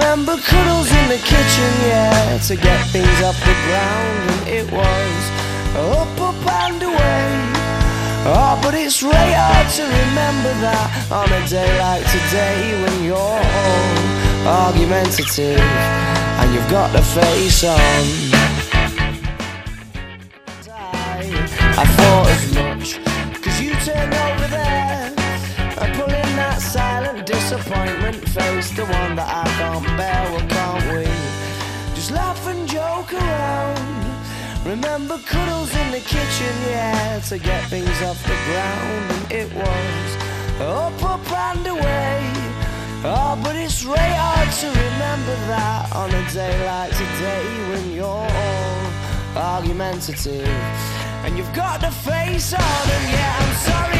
Remember cuddles in the kitchen, yeah, to get things off the ground, and it was up, up and away. Oh, but it's really hard to remember that on a day like today when you're all argumentative and you've got the face on. Face, the one that I can't bear, well, can't we? Just laugh and joke around. Remember cuddles in the kitchen, yeah, to get things off the ground, and it was up, up and away. Oh, but it's really hard to remember that on a day like today when you're all argumentative and you've got the face on, and yeah, I'm sorry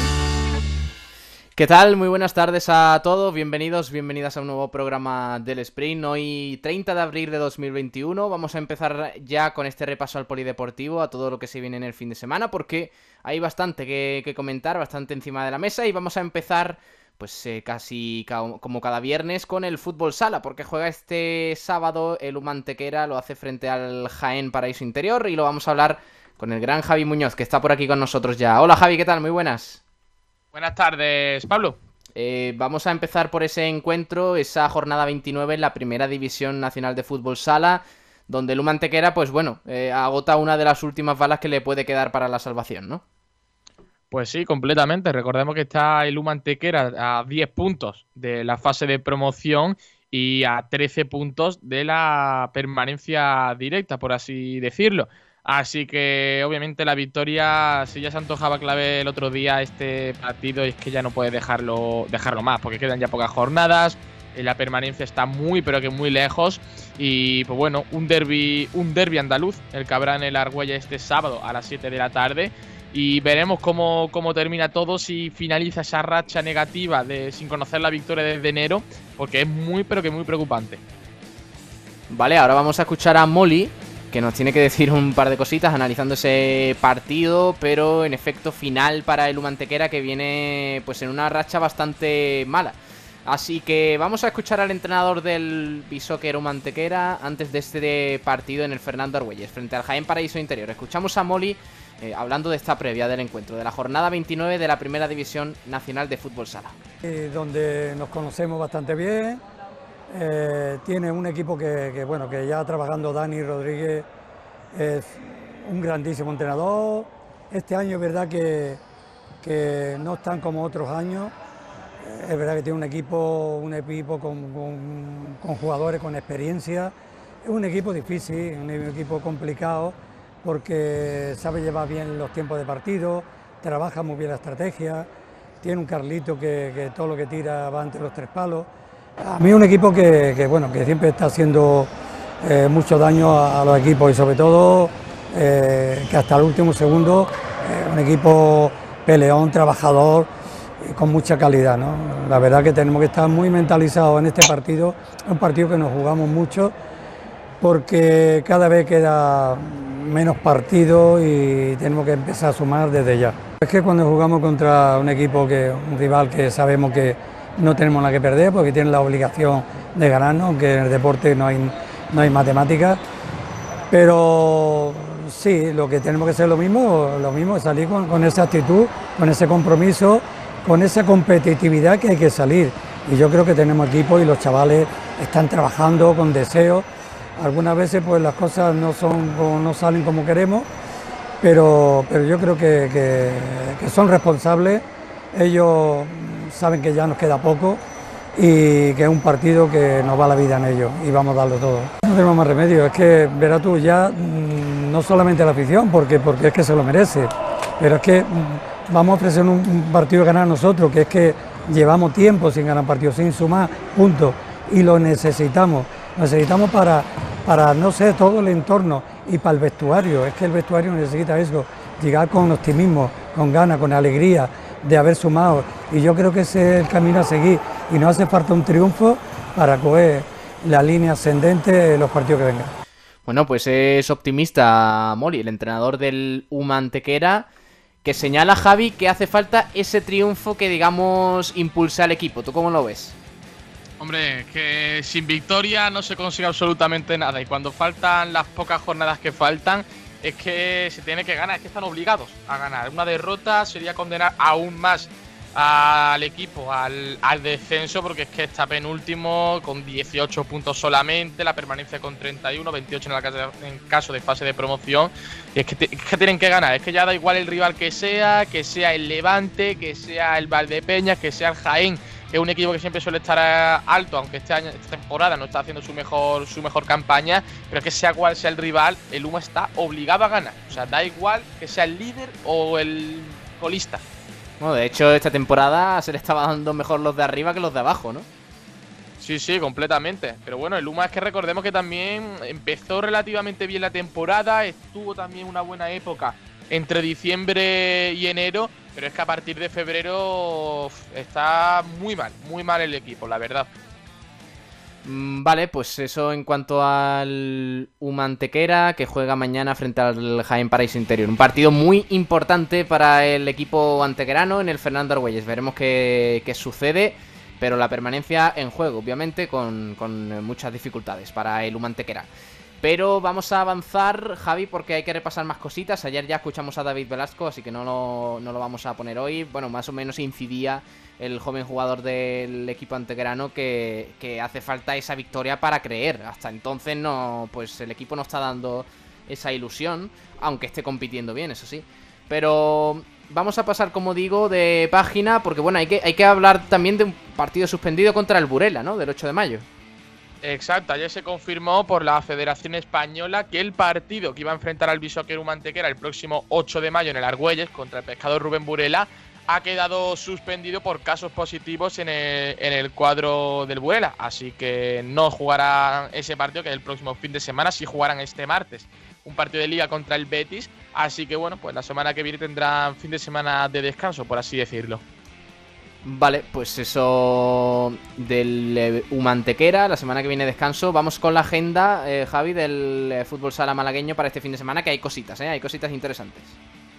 ¿Qué tal? Muy buenas tardes a todos, bienvenidos, bienvenidas a un nuevo programa del Sprint. Hoy 30 de abril de 2021 vamos a empezar ya con este repaso al polideportivo, a todo lo que se viene en el fin de semana, porque hay bastante que, comentar, bastante encima de la mesa y vamos a empezar pues eh, casi ca- como cada viernes con el fútbol sala, porque juega este sábado el Humantequera, lo hace frente al Jaén Paraíso Interior y lo vamos a hablar con el gran Javi Muñoz, que está por aquí con nosotros ya. Hola Javi, ¿qué tal? Muy buenas. Buenas tardes, Pablo. Eh, vamos a empezar por ese encuentro, esa jornada 29 en la primera división nacional de fútbol sala, donde el Humantequera, pues bueno, eh, agota una de las últimas balas que le puede quedar para la salvación, ¿no? Pues sí, completamente. Recordemos que está el Humantequera a 10 puntos de la fase de promoción y a 13 puntos de la permanencia directa, por así decirlo. Así que obviamente la victoria, si ya se antojaba clave el otro día este partido, es que ya no puede dejarlo, dejarlo más, porque quedan ya pocas jornadas, eh, la permanencia está muy pero que muy lejos y pues bueno, un derby, un derby andaluz, el que habrá en el Argüella este sábado a las 7 de la tarde y veremos cómo, cómo termina todo, si finaliza esa racha negativa de sin conocer la victoria desde enero, porque es muy pero que muy preocupante. Vale, ahora vamos a escuchar a Molly, que nos tiene que decir un par de cositas analizando ese partido, pero en efecto final para el Humantequera que viene pues en una racha bastante mala. Así que vamos a escuchar al entrenador del Bishoker Humantequera antes de este partido en el Fernando Argüelles, frente al Jaén Paraíso Interior. Escuchamos a Molly eh, hablando de esta previa del encuentro, de la jornada 29 de la Primera División Nacional de Fútbol Sala. eh, donde nos conocemos bastante bien. Eh, tiene un equipo que, bueno, que ya trabajando Dani Rodríguez es un grandísimo entrenador. Este año es verdad que, que no están como otros años. Es verdad que tiene un equipo, un equipo con, jugadores con experiencia. Es un equipo difícil, un equipo complicado porque sabe llevar bien los tiempos de partido, trabaja muy bien la estrategia, tiene un Carlito que, que todo lo que tira va ante los tres palos. A mí un equipo que, bueno, que siempre está haciendo eh, mucho daño a, los equipos y sobre todo eh, que hasta el último segundo eh, un equipo peleón, trabajador y con mucha calidad. ¿no? La verdad que tenemos que estar muy mentalizados en este partido, un partido que nos jugamos mucho porque cada vez queda menos partido y tenemos que empezar a sumar desde ya. Es que cuando jugamos contra un equipo, que, un rival que sabemos que, no tenemos nada que perder porque tienen la obligación de ganarnos, aunque en el deporte no hay, no hay matemáticas. Pero sí, lo que tenemos que hacer lo mismo, lo mismo es salir con, con esa actitud, con ese compromiso, con esa competitividad que hay que salir. Y yo creo que tenemos equipo y los chavales están trabajando con deseo. Algunas veces pues las cosas no, son, no salen como queremos, pero, pero yo creo que, que, que son responsables. Ellos saben que ya nos queda poco y que es un partido que nos va la vida en ello y vamos a darlo todo. No tenemos más remedio, es que verás tú ya mm, no solamente la afición, porque, porque es que se lo merece, pero es que mm, vamos a ofrecer un, partido ganar nosotros, que es que llevamos tiempo sin ganar partidos, sin sumar puntos y lo necesitamos. Necesitamos para, para, no sé, todo el entorno y para el vestuario. Es que el vestuario necesita eso, llegar con optimismo, con ganas, con alegría de haber sumado. Y yo creo que ese es el camino a seguir. Y no hace falta un triunfo para coger la línea ascendente de los partidos que vengan. Bueno, pues es optimista Mori, el entrenador del Humantequera, que señala a Javi que hace falta ese triunfo que, digamos, impulse al equipo. ¿Tú cómo lo ves? Hombre, que sin victoria no se consigue absolutamente nada. Y cuando faltan las pocas jornadas que faltan, es que se tiene que ganar, es que están obligados a ganar. Una derrota sería condenar aún más al equipo al, al, descenso porque es que está penúltimo con 18 puntos solamente, la permanencia con 31, 28 en, la caso de, en caso de fase de promoción. Y es que, es que, tienen que ganar, es que ya da igual el rival que sea, que sea el Levante, que sea el Valdepeñas, que sea el Jaén, es un equipo que siempre suele estar alto, aunque este año, esta temporada no está haciendo su mejor, su mejor campaña, pero que sea cual sea el rival, el Luma está obligado a ganar. O sea, da igual que sea el líder o el colista. Bueno, de hecho, esta temporada se le estaba dando mejor los de arriba que los de abajo, ¿no? Sí, sí, completamente. Pero bueno, el Luma es que recordemos que también empezó relativamente bien la temporada, estuvo también una buena época entre diciembre y enero, pero es que a partir de febrero está muy mal, muy mal el equipo, la verdad. Mm, Vale, pues eso en cuanto al Humantequera que juega mañana frente al Jaén Paraíso Interior. Un partido muy importante para el equipo antequerano en el Fernando Argüelles. Veremos qué, qué, sucede, pero la permanencia en juego, obviamente, con, con muchas dificultades para el Humantequera. Pero vamos a avanzar, Javi, porque hay que repasar más cositas. Ayer ya escuchamos a David Velasco, así que no lo, no lo vamos a poner hoy. Bueno, más o menos incidía el joven jugador del equipo antegrano que, que, hace falta esa victoria para creer. Hasta entonces no, pues el equipo no está dando esa ilusión, aunque esté compitiendo bien, eso sí. Pero vamos a pasar, como digo, de página, porque bueno, hay que, hay que hablar también de un partido suspendido contra el Burela, ¿no? Del 8 de mayo. Exacto, ayer se confirmó por la Federación Española que el partido que iba a enfrentar al Bishoquero Mantequera el próximo 8 de mayo en el Argüelles contra el pescador Rubén Burela ha quedado suspendido por casos positivos en el, cuadro del Burela. Así que no jugarán ese partido que es el próximo fin de semana, si jugarán este martes. Un partido de liga contra el Betis. Así que bueno, pues la semana que viene tendrán fin de semana de descanso, por así decirlo. Vale, pues eso del Humantequera, la semana que viene descanso. Vamos con la agenda, eh, Javi, del eh, fútbol sala malagueño para este fin de semana, que hay cositas, ¿eh? Hay cositas interesantes.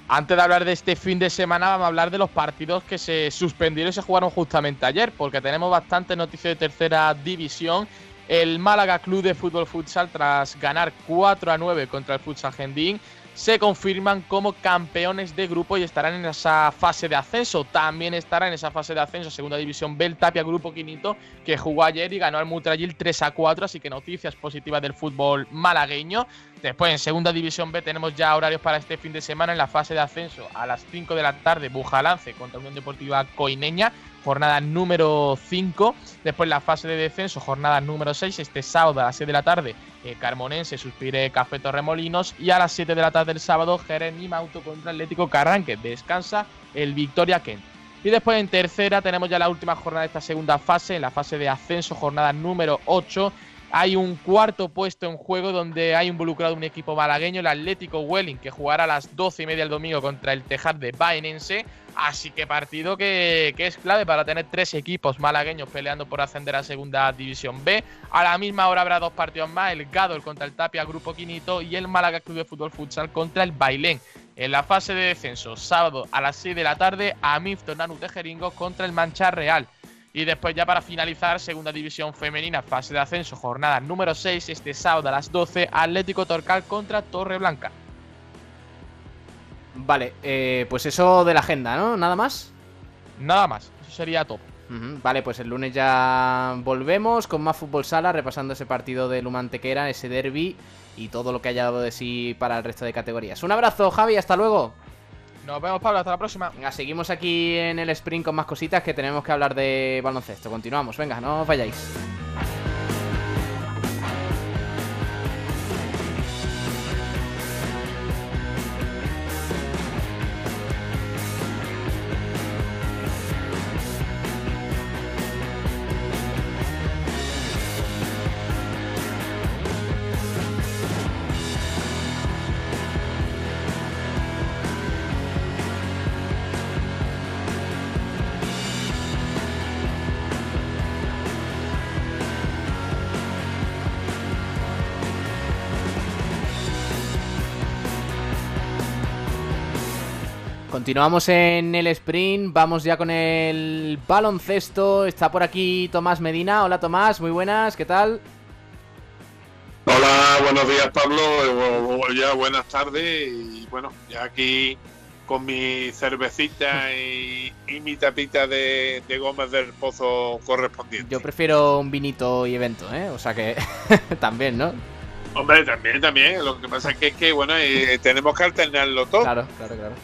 Antes de hablar de este fin de semana, vamos a hablar de los partidos que se suspendieron y se jugaron justamente ayer, porque tenemos bastante noticias de tercera división. El Málaga Club de Fútbol Futsal, tras ganar 4 a 9 contra el Futsal Gendín, se confirman como campeones de grupo y estarán en esa fase de ascenso. También estará en esa fase de ascenso Segunda División Bel Tapia Grupo Quinito, que jugó ayer y ganó al Mutrayil 3 a 4, así que noticias positivas del fútbol malagueño. Después en Segunda División B tenemos ya horarios para este fin de semana en la fase de ascenso a las 5 de la tarde Bujalance contra Unión Deportiva Coineña, jornada número 5. Después la fase de descenso, jornada número 6, este sábado a las 6 de la tarde eh, Carmonense Suspire Café Torremolinos y a las 7 de la tarde del sábado Jerez y Mauto contra Atlético Carranque. Descansa el Victoria Kent. Y después en tercera tenemos ya la última jornada de esta segunda fase, en la fase de ascenso, jornada número 8. Hay un cuarto puesto en juego donde hay involucrado un equipo malagueño, el Atlético Welling, que jugará a las 12 y media el domingo contra el Tejad de Baenense. Así que partido que, es clave para tener tres equipos malagueños peleando por ascender a Segunda División B. A la misma hora habrá dos partidos más, el Gadol contra el Tapia Grupo Quinito y el Málaga Club de Fútbol Futsal contra el Bailén. En la fase de descenso, sábado a las 6 de la tarde, Amif Tornanu Tejeringo contra el Manchar Real. Y después ya para finalizar, segunda división femenina, fase de ascenso, jornada número 6, este sábado a las 12, Atlético Torcal contra Torreblanca. Vale, eh, pues eso de la agenda, ¿no? ¿Nada más? Nada más, eso sería todo. Vale, pues el lunes ya volvemos con más fútbol sala, repasando ese partido de Lumantequera, ese derby y todo lo que haya dado de sí para el resto de categorías. Un abrazo, Javi, hasta luego. Nos vemos, Pablo, hasta la próxima. Venga, seguimos aquí en el sprint con más cositas que tenemos que hablar de baloncesto. Continuamos, venga, no os vayáis. Continuamos en el sprint, vamos ya con el baloncesto. Está por aquí Tomás Medina. Hola Tomás, muy buenas, ¿qué tal? Hola, buenos días Pablo, o ya buenas tardes y bueno, ya aquí con mi cervecita y, y mi tapita de, de Gómez del Pozo correspondiente. Yo prefiero un vinito y evento, ¿eh? O sea que también, ¿no? Hombre, también, también, lo que pasa es que, es que bueno, eh, tenemos que alternarlo todo. Claro, claro, claro.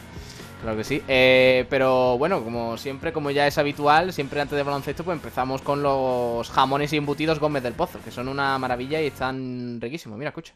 Claro que sí. Eh, pero bueno, como siempre, como ya es habitual, siempre antes de baloncesto, pues empezamos con los jamones y embutidos Gómez del Pozo, que son una maravilla y están riquísimos. Mira, escucha.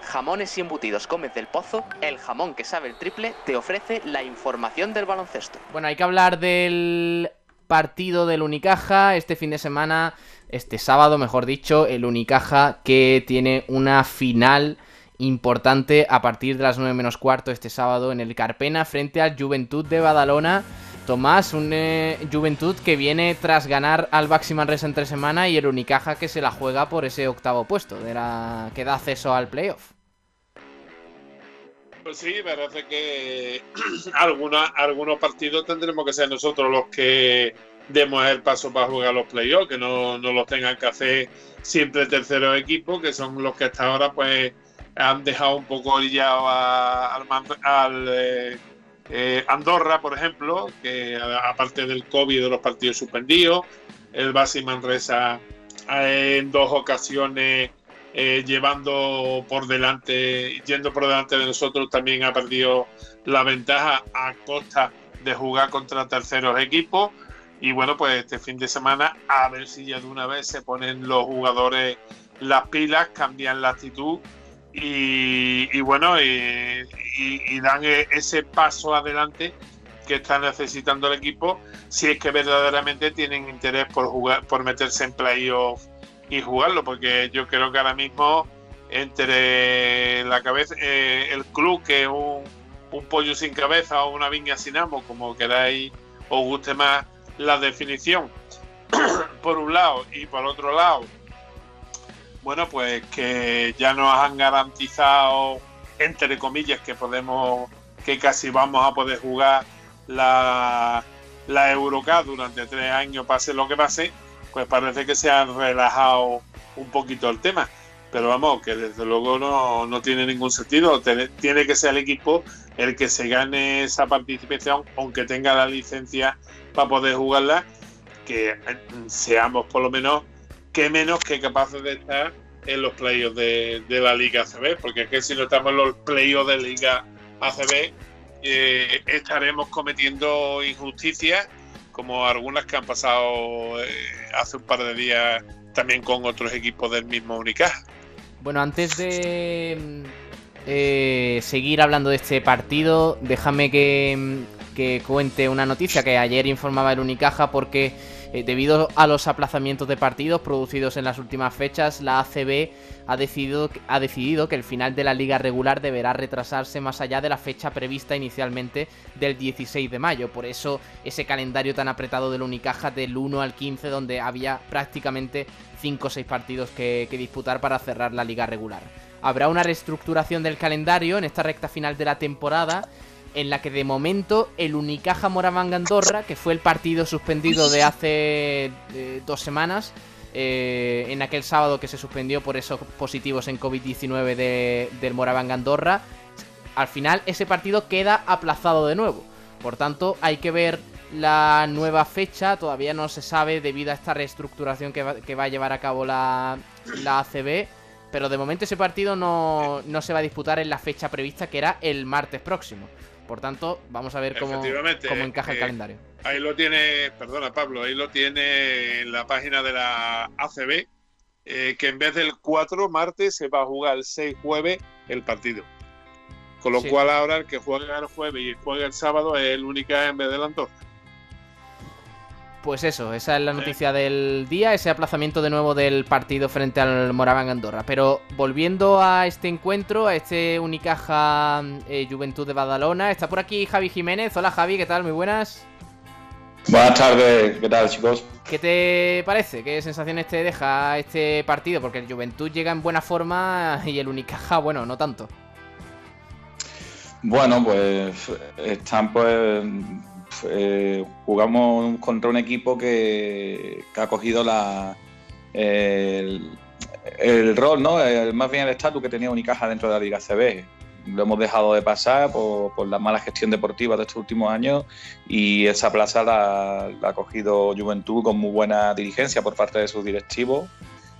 Jamones y embutidos Gómez del Pozo, el jamón que sabe el triple, te ofrece la información del baloncesto. Bueno, hay que hablar del partido del Unicaja este fin de semana, este sábado, mejor dicho, el Unicaja que tiene una final importante a partir de las 9 menos cuarto este sábado en el Carpena frente al Juventud de Badalona. Tomás, un eh, Juventud que viene tras ganar al Baxi Manresa entre semana y el Unicaja que se la juega por ese octavo puesto, de la que da acceso al playoff. Pues sí, parece que alguna- algunos partidos tendremos que ser nosotros los que demos el paso para jugar los playoffs, que no, no los tengan que hacer siempre terceros equipos, que son los que hasta ahora pues han dejado un poco orillado a- eh, eh, Andorra, por ejemplo, que aparte del COVID de los partidos suspendidos, el Basi Manresa eh, en dos ocasiones llevando por delante, yendo por delante de nosotros, también ha perdido la ventaja a costa de jugar contra terceros equipos. Y bueno, pues este fin de semana a ver si ya de una vez se ponen los jugadores las pilas, cambian la actitud y, y bueno, y, dan e- ese paso adelante que está necesitando el equipo si es que verdaderamente tienen interés por jugar, por meterse en playoff y jugarlo, porque yo creo que ahora mismo entre la cabeza, eh, el club que es un, un pollo sin cabeza o una viña sin amo, como queráis os guste más la definición, por un lado, y por otro lado, bueno, pues que ya nos han garantizado, entre comillas, que podemos, que casi vamos a poder jugar la, la durante tres años, pase lo que pase, pues parece que se ha relajado un poquito el tema. Pero vamos, que desde luego no, no tiene ningún sentido. Tiene, tiene que ser el equipo el que se gane esa participación, aunque tenga la licencia para poder jugarla, que eh, seamos por lo menos que menos que capaces de estar en los playoffs de, de la Liga ACB, porque es que si no estamos en los playoffs de Liga ACB, eh, estaremos cometiendo injusticias como algunas que han pasado eh, hace un par de días también con otros equipos del mismo Unicaja. Bueno, antes de eh, seguir hablando de este partido, déjame que, que cuente una noticia que ayer informaba el Unicaja porque eh, debido a los aplazamientos de partidos producidos en las últimas fechas, la ACB ha decidido, ha decidido que el final de la liga regular deberá retrasarse más allá de la fecha prevista inicialmente del 16 de mayo. Por eso ese calendario tan apretado del Unicaja del 1 al 15 donde había prácticamente 5 o 6 partidos que, que disputar para cerrar la liga regular. Habrá una reestructuración del calendario en esta recta final de la temporada en la que de momento el Unicaja Moraván Andorra, que fue el partido suspendido de hace dos semanas, eh, en aquel sábado que se suspendió por esos positivos en COVID-19 de, del Moraván Andorra, al final ese partido queda aplazado de nuevo. Por tanto, hay que ver la nueva fecha, todavía no se sabe debido a esta reestructuración que va, que va a llevar a cabo la, la ACB. Pero de momento ese partido no, no se va a disputar en la fecha prevista, que era el martes próximo. Por tanto, vamos a ver cómo, cómo encaja el eh, calendario. Ahí lo tiene, perdona Pablo, ahí lo tiene en la página de la ACB, eh, que en vez del 4 martes se va a jugar el 6 jueves el partido. Con lo Sí. cual ahora el que juega el jueves y juega el sábado es el único en vez del Andorra. Pues eso, esa es la noticia del día, ese aplazamiento de nuevo del partido frente al Moraván Andorra. Pero volviendo a este encuentro, a este Unicaja eh, Juventud de Badalona, está por aquí Javi Jiménez. Hola Javi, ¿qué tal? Muy buenas. Buenas tardes, ¿qué tal chicos? ¿Qué te parece? ¿Qué sensaciones te deja este partido? Porque el Juventud llega en buena forma y el Unicaja, bueno, no tanto. Bueno, pues están pues eh, jugamos contra un equipo que, que ha cogido la el, el rol, ¿no? El- más bien el estatus que tenía Unicaja dentro de la Liga CB. Lo hemos dejado de pasar por, por la mala gestión deportiva de estos últimos años y esa plaza la, la ha cogido Juventud con muy buena dirigencia por parte de sus directivos.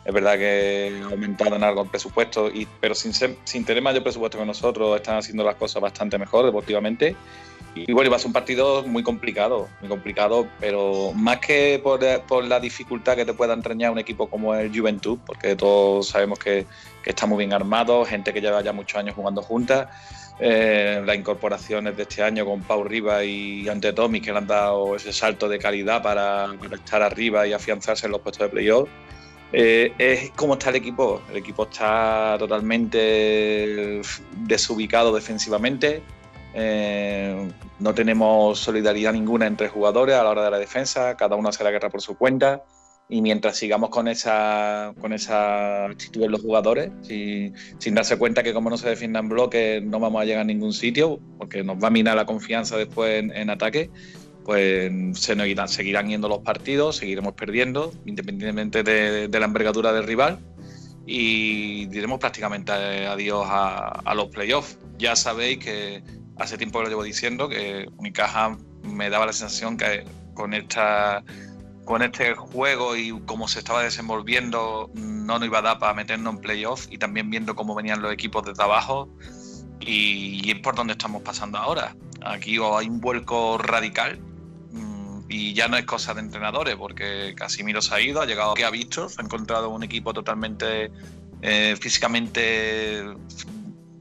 Es verdad que en algo el presupuesto, y, pero sin, sin tener mayor presupuesto que nosotros, están haciendo las cosas bastante mejor deportivamente. Y bueno, va a ser un partido muy complicado, muy complicado, pero más que por, la dificultad que te pueda entrañar un equipo como el Juventud, porque todos sabemos que, que está muy bien armado, gente que lleva ya muchos años jugando juntas, eh, las incorporaciones de este año con Pau Rivas y Ante Tommy, que le han dado ese salto de calidad para, estar arriba y afianzarse en los puestos de playoff. Eh, está el equipo. El equipo está totalmente desubicado defensivamente. Eh, no tenemos solidaridad ninguna entre jugadores a la hora de la defensa. Cada uno hace la guerra por su cuenta. Y mientras sigamos con esa, con esa actitud en los jugadores, si- sin darse cuenta que como no se defienda en bloque no vamos a llegar a ningún sitio, porque nos va a minar la confianza después en, en ataque, pues se nos irán, seguirán yendo los partidos, seguiremos perdiendo, independientemente de, de la envergadura del rival, y diremos prácticamente adiós a, a los playoffs. Ya sabéis que hace tiempo que lo llevo diciendo, que Unicaja me daba la sensación que con esta con este juego y cómo se estaba desenvolviendo no nos iba a dar para meternos en playoff y también viendo cómo venían los equipos desde abajo y, es por donde estamos pasando ahora. Aquí hay un vuelco radical mm, y ya no es cosa de entrenadores porque Casimiro se ha ido, ha llegado que ha visto, ha encontrado un equipo totalmente eh, físicamente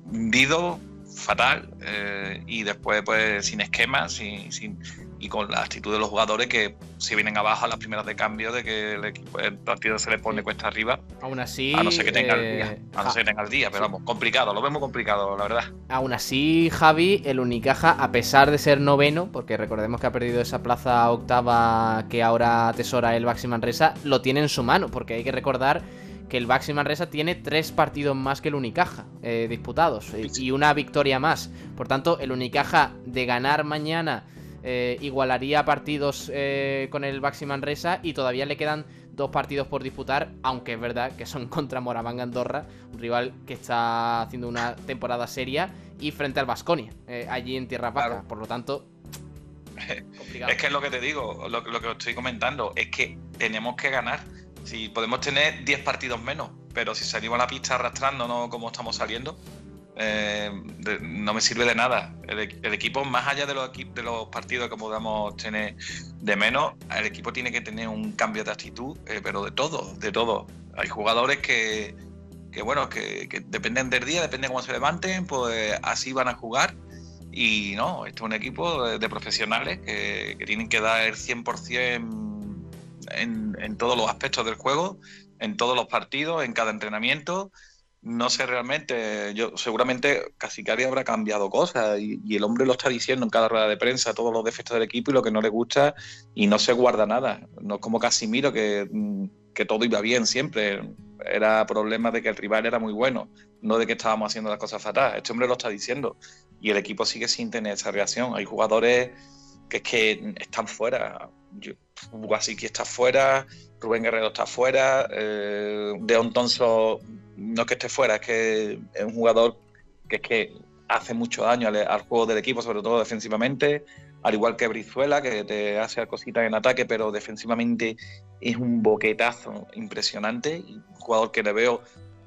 hundido, fatal eh, y después pues sin esquemas sin, sin- y con la actitud de los jugadores que se vienen abajo a las primeras de cambio de que el, equipo, el partido se le pone cuesta arriba. Aún así. a no ser que tenga el eh, día a no Ja- ser que tenga el día pero vamos complicado lo vemos complicado la verdad. Aún así, Javi, el Unicaja, a pesar de ser noveno, porque recordemos que ha perdido esa plaza octava que ahora atesora el Baxi Manresa, lo tiene en su mano, porque hay que recordar que el Baxi Manresa tiene tres partidos más que el Unicaja eh, disputados eh, y una victoria más. Por tanto, el Unicaja de ganar mañana eh, igualaría partidos con el Baxi Manresa y todavía le quedan dos partidos por disputar, aunque es verdad que son contra Moraván Andorra, un rival que está haciendo una temporada seria, y frente al Vasconia, allí en Tierra Baja. Claro. Por lo tanto, complicado. Es que es lo que te digo, lo, lo que os estoy comentando, es que tenemos que ganar. Si podemos tener 10 partidos menos, pero si salimos a la pista arrastrándonos como estamos saliendo, eh, no me sirve de nada. El, el equipo, más allá de los, de los partidos que podamos tener de menos, el equipo tiene que tener un cambio de actitud, eh, pero de todo, de todo. Hay jugadores que, que bueno, que, que dependen del día, depende de cómo se levanten, pues así van a jugar. Y no, esto es un equipo de, de profesionales que, que tienen que dar el 100% en, todos los aspectos del juego, en todos los partidos, en cada entrenamiento. No sé realmente, yo seguramente Casicari habrá cambiado cosas y, el hombre lo está diciendo en cada rueda de prensa, todos los defectos del equipo y lo que no le gusta y no se guarda nada. No es como Casimiro que mm, que todo iba bien siempre. Era problema de que el rival era muy bueno, no de que estábamos haciendo las cosas fatal. Este hombre lo está diciendo y el equipo sigue sin tener esa reacción. Hay jugadores que es que están fuera. Que está fuera, Rubén Guerrero está fuera, eh, Deon Tonso no es que esté fuera, es que es un jugador que es que hace mucho daño al, juego del equipo, sobre todo defensivamente, al igual que Brizuela, que te hace cositas en ataque, pero defensivamente es un boquetazo impresionante, un jugador que le veo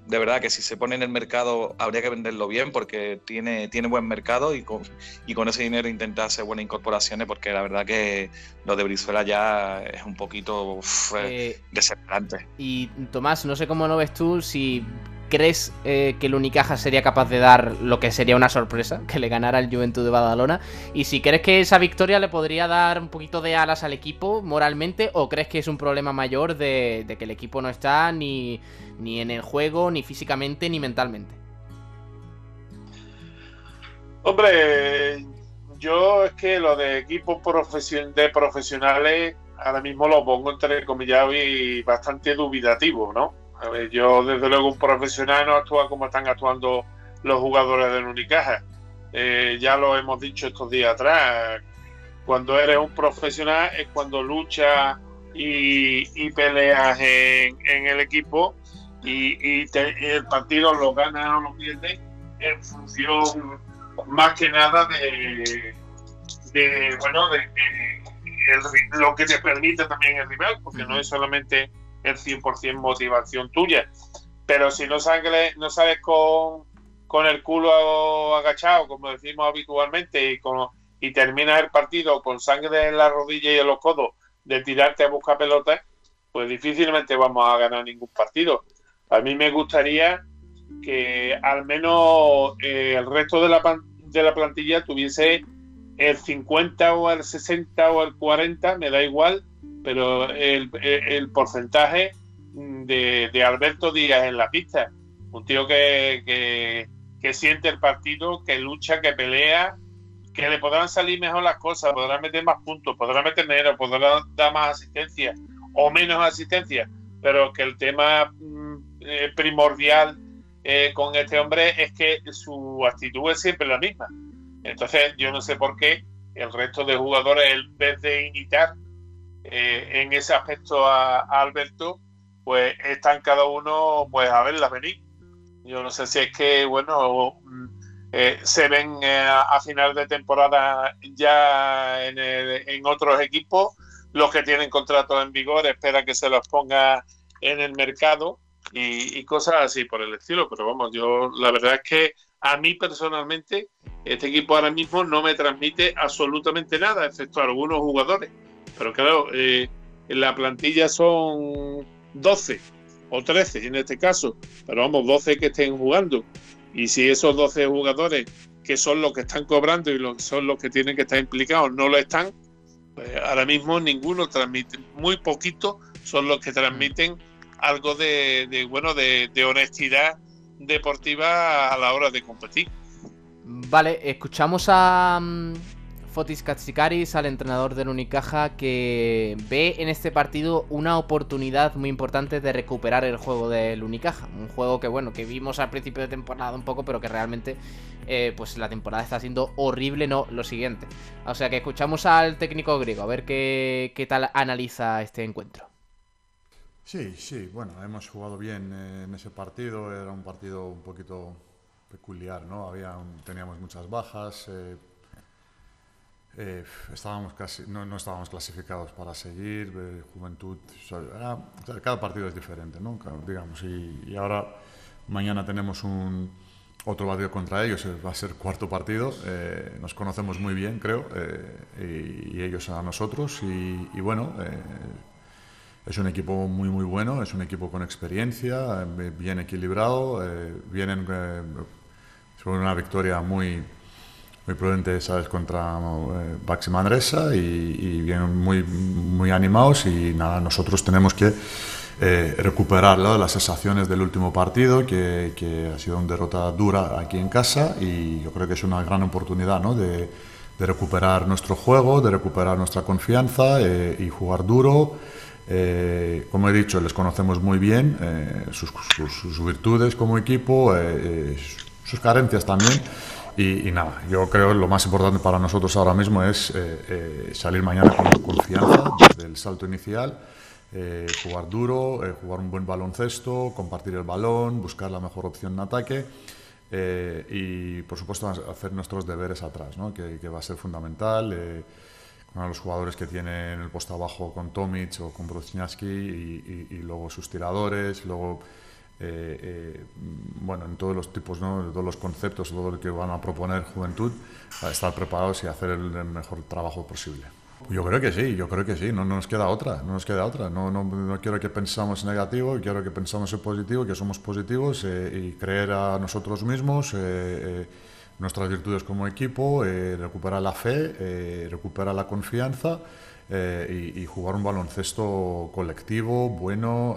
de verdad que si se pone en el mercado habría que venderlo bien porque tiene, tiene buen mercado y con, y con ese dinero intentar hacer buenas incorporaciones porque la verdad que lo de Brizuela ya es un poquito eh, desesperante. Y Tomás, no sé cómo lo ves tú, si ¿Crees eh, que el Unicaja sería capaz de dar lo que sería una sorpresa? Que le ganara el Juventud de Badalona. Y si crees que esa victoria le podría dar un poquito de alas al equipo moralmente, o crees que es un problema mayor de, que el equipo no está ni, ni en el juego, ni físicamente, ni mentalmente. Hombre, yo es que lo de equipos de profesionales ahora mismo lo pongo entre comillas y bastante dubitativo, ¿no? A ver, yo desde luego un profesional no actúa como están actuando los jugadores del Unicaja. Eh, ya lo hemos dicho estos días atrás. Cuando eres un profesional es cuando luchas y, peleas en, el equipo y, el partido lo ganas o lo pierdes en función más que nada de, bueno de, lo que te permite también el rival, porque no es solamente el 100% motivación tuya. Pero si no sales, no sales con, con el culo agachado, como decimos habitualmente, y, con, y terminas el partido con sangre en la rodilla y en los codos de tirarte a buscar pelotas, pues difícilmente vamos a ganar ningún partido. A mí me gustaría que al menos eh, el resto de la, de la plantilla tuviese el 50 o el 60 o el 40, me da igual, pero el, porcentaje de, Alberto Díaz en la pista, un tío que, que, siente el partido, que lucha, que pelea, que le podrán salir mejor las cosas, podrán meter más puntos, podrán meter dinero, podrán dar más asistencia o menos asistencia, pero que el tema mm, eh, primordial eh, con este hombre es que su actitud es siempre la misma. Entonces, yo no sé por qué el resto de jugadores, en vez de imitar eh, en ese aspecto a, Alberto, pues están cada uno pues a verla venir. Yo no sé si es que, bueno, eh, se ven eh, a final de temporada ya en, en otros equipos, los que tienen contratos en vigor, espera que se los ponga en el mercado y, y, cosas así por el estilo. Pero vamos, yo la verdad es que a mí personalmente este equipo ahora mismo no me transmite absolutamente nada, excepto algunos jugadores. Pero claro, eh, en la plantilla son 12 o 13 en este caso, pero vamos, 12 que estén jugando. Y si esos 12 jugadores, que son los que están cobrando y los, son los que tienen que estar implicados, no lo están, pues ahora mismo ninguno transmite, muy poquito son los que transmiten algo de, bueno, de, de honestidad deportiva a la hora de competir. Vale, escuchamos a, mm, Fotis Katsikaris, al entrenador del Unicaja, que ve en este partido una oportunidad muy importante de recuperar el juego del Unicaja. Un juego que, bueno, que vimos al principio de temporada un poco, pero que realmente, eh, pues la temporada está siendo horrible, no lo siguiente. O sea que escuchamos al técnico griego, a ver qué, qué tal analiza este encuentro. Sí, sí, bueno, hemos jugado bien eh, en ese partido, era un partido un poquito peculiar, ¿no? Había teníamos muchas bajas. Eh, eh, estábamos casi, no, no, estábamos clasificados para seguir, eh, Juventud, cada partido es diferente, ¿no? digamos, y, ahora mañana tenemos un otro partido contra ellos, va a ser cuarto partido, eh, nos conocemos muy bien, creo, y, ellos a nosotros, y, bueno, es un equipo muy, muy bueno, es un equipo con experiencia, bien equilibrado, vienen sobre una victoria muy muy prudente, ¿sabes? Contra eh, Baxi Manresa y, vienen muy, muy animados y nada, nosotros tenemos que eh, recuperar las sensaciones del último partido, que, que, ha sido una derrota dura aquí en casa y yo creo que es una gran oportunidad ¿no? de, de recuperar nuestro juego, de recuperar nuestra confianza eh, y jugar duro Eh, como he dicho, les conocemos muy bien, eh, sus, sus, virtudes como equipo, eh, sus carencias también. Y, nada, yo creo que lo más importante para nosotros ahora mismo es salir mañana con confianza desde el salto inicial, jugar duro, jugar un buen baloncesto, compartir el balón, buscar la mejor opción en ataque. y por supuesto hacer nuestros deberes atrás, ¿no? que, que, va a ser fundamental a los jugadores que tiene en el puesto abajo con Tomic o con Brochinski y, luego sus tiradores, luego eh, eh, bueno, en todos los tipos, ¿no? todos los conceptos, todo lo que van a proponer Juventud, a estar preparados y hacer el mejor trabajo posible. Yo creo que sí, yo creo que sí, no, nos queda otra, no nos queda otra. No, no, no quiero que pensamos negativo, quiero que pensamos en positivo, que somos positivos eh, y creer a nosotros mismos nuestras virtudes como equipo, eh, recuperar la fe, eh, recuperar la confianza eh, y, jugar un baloncesto colectivo, bueno,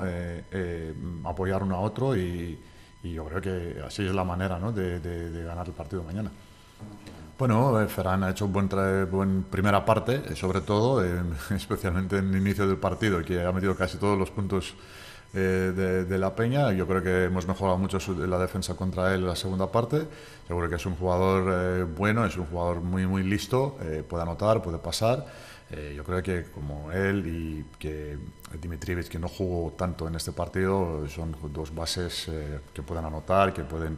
apoyar uno a otro y, yo creo que así es la manera ¿no? de, ganar el partido mañana. Bueno, Ferran ha hecho buen, buen primera parte, sobre todo, especialmente en el inicio del partido, que ha metido casi todos los puntos eh, de, la Peña. Yo creo que hemos mejorado mucho la defensa contra él en la segunda parte. Seguro que es un jugador eh, bueno, es un jugador muy, muy listo, eh, puede anotar, puede pasar. Yo creo que como él y que Dimitrievich, que no jugó tanto en este partido, son dos bases que pueden anotar, que pueden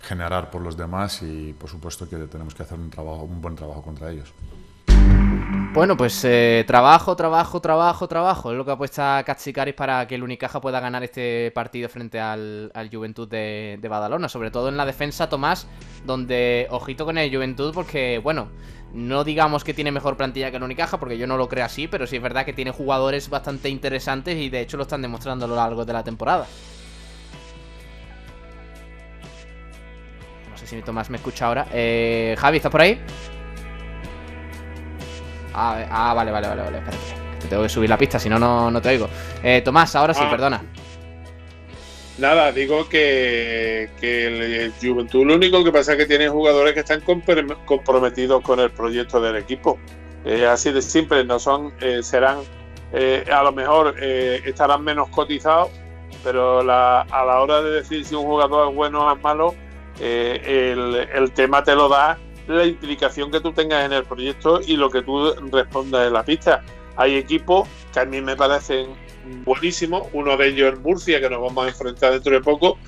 generar por los demás y por supuesto que tenemos que hacer un, trabajo, un buen trabajo contra ellos. Bueno, pues eh, trabajo, trabajo, trabajo, trabajo. Es lo que apuesta Katsikaris para que el Unicaja pueda ganar este partido frente al, Juventud de, Badalona. Sobre todo en la defensa, Tomás, donde ojito con el Juventud porque, bueno, no digamos que tiene mejor plantilla que el Unicaja, porque yo no lo creo así, pero sí es verdad que tiene jugadores bastante interesantes y de hecho lo están demostrando a lo largo de la temporada. No sé si Tomás me escucha ahora. Eh, Javi, ¿estás por ahí? Ah, ah, vale, vale, vale, vale. Espérate. Te tengo que subir la pista, si no, no te oigo. Eh, Tomás, ahora sí, ah. perdona. Nada, digo que, el, Juventud lo único que pasa es que tiene jugadores que están comprometidos con el proyecto del equipo. así de simple, no son, eh, serán, eh, a lo mejor estarán menos cotizados, pero a la hora de decir si un jugador es bueno o es malo, el, el tema te lo da la implicación que tú tengas en el proyecto y lo que tú respondas en la pista. Hay equipos que a mí me parecen buenísimos, uno de ellos es Murcia, que nos vamos a enfrentar dentro de poco,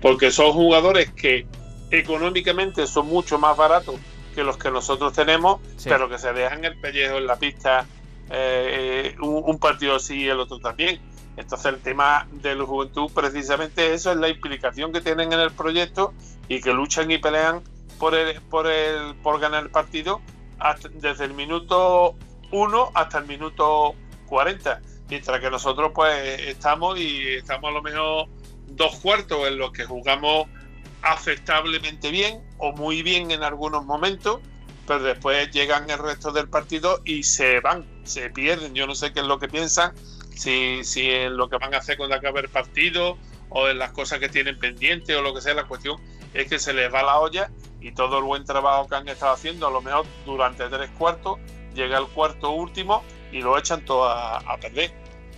porque son jugadores que económicamente son mucho más baratos que los que nosotros tenemos, pero que se dejan el pellejo en la pista eh, un, partido así y el otro también. Entonces el tema de la juventud precisamente eso es la implicación que tienen en el proyecto y que luchan y pelean por, el, por, el, por ganar el partido desde el minuto 1 hasta el minuto 40. Mientras que nosotros pues estamos y estamos a lo mejor dos cuartos en los que jugamos aceptablemente bien o muy bien en algunos momentos, pero después llegan el resto del partido y se van, se pierden. Yo no sé qué es lo que piensan, si, si es lo que van a hacer cuando acabe el partido o en las cosas que tienen pendientes o lo que sea. La cuestión es que se les va la olla y todo el buen trabajo que han estado haciendo, a lo mejor durante tres cuartos, llega el cuarto último y lo echan todo a, perder.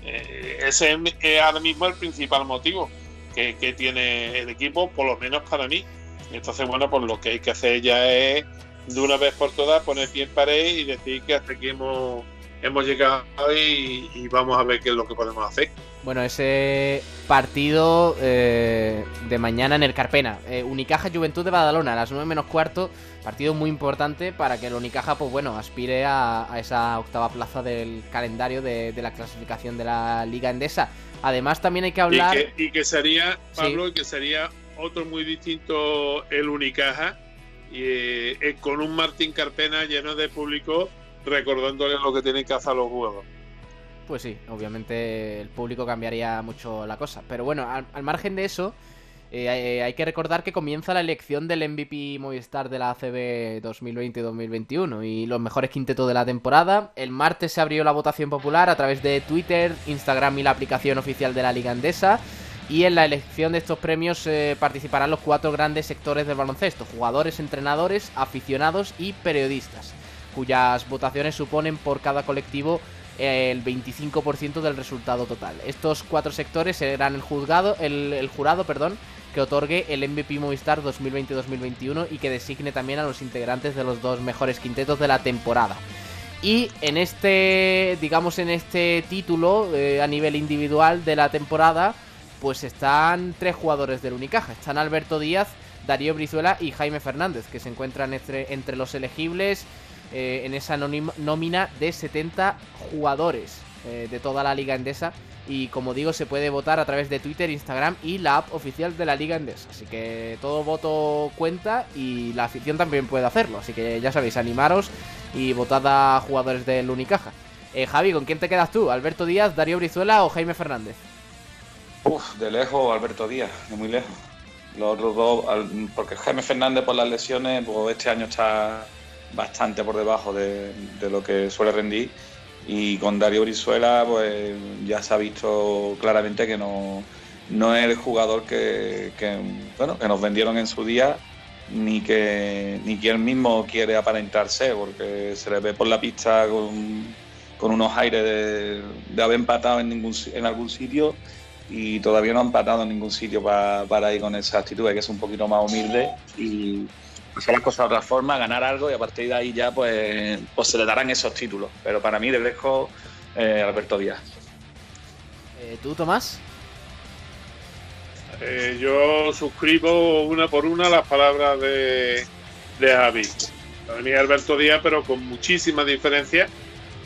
Eh, ese es ahora mismo el principal motivo que, tiene el equipo, por lo menos para mí. Entonces, bueno, pues lo que hay que hacer ya es de una vez por todas poner pie en pared y decir que hasta aquí hemos, hemos llegado y vamos a ver qué es lo que podemos hacer. Bueno, ese partido eh, de mañana en el Carpena. Eh, Unicaja Juventud de Badalona, a las 9 menos cuarto. Partido muy importante para que el Unicaja, pues bueno, aspire a, esa octava plaza del calendario de, la clasificación de la Liga Endesa. Además, también hay que hablar. Y que, sería, Pablo, y que sería otro muy distinto el Unicaja. Y, eh, con un Martín Carpena lleno de público recordándole lo que tienen que hacer los jugadores pues sí, obviamente el público cambiaría mucho la cosa. Pero bueno, al, margen de eso, eh, eh, hay que recordar que comienza la elección del MVP Movistar de la ACB 2020-2021 y los mejores quintetos de la temporada. El martes se abrió la votación popular a través de Twitter, Instagram y la aplicación oficial de la Liga Andesa. Y en la elección de estos premios eh, participarán los cuatro grandes sectores del baloncesto, jugadores, entrenadores, aficionados y periodistas, cuyas votaciones suponen por cada colectivo el 25% del resultado total. Estos cuatro sectores serán el juzgado, el, jurado, perdón, que otorgue el MVP Movistar 2020-2021 y que designe también a los integrantes de los dos mejores quintetos de la temporada. Y en este, digamos, en este título eh, a nivel individual de la temporada, pues están tres jugadores del Unicaja. Están Alberto Díaz, Darío Brizuela y Jaime Fernández, que se encuentran entre, entre los elegibles eh, en esa nómina de 70 jugadores eh, de toda la Liga Endesa. Y como digo, se puede votar a través de Twitter, Instagram y la app oficial de la Liga Endesa. Así que todo voto cuenta y la afición también puede hacerlo. Así que ya sabéis, animaros y votad a jugadores del Unicaja. Eh, Javi, ¿con quién te quedas tú? ¿Alberto Díaz, Darío Brizuela o Jaime Fernández? Uf, de lejos Alberto Díaz, de muy lejos. Los dos, porque Jaime Fernández por las lesiones, pues este año está bastante por debajo de, lo que suele rendir. Y con Darío Brizuela, pues ya se ha visto claramente que no, no es el jugador que, bueno, que nos vendieron en su día, ni que, ni que él mismo quiere aparentarse, porque se le ve por la pista con, unos aires de, haber empatado en, ningún, en algún sitio y todavía no han empatado en ningún sitio pa- para ir con esa actitud, que ser un poquito más humilde y hacer las cosas de otra forma, ganar algo y a partir de ahí ya pues, pues se le darán esos títulos. Pero para mí, de lejos, eh, Alberto Díaz. Eh, ¿Tú, Tomás? Eh, yo suscribo una por una las palabras de, de Javi. Mí Alberto Díaz, pero con muchísima diferencia.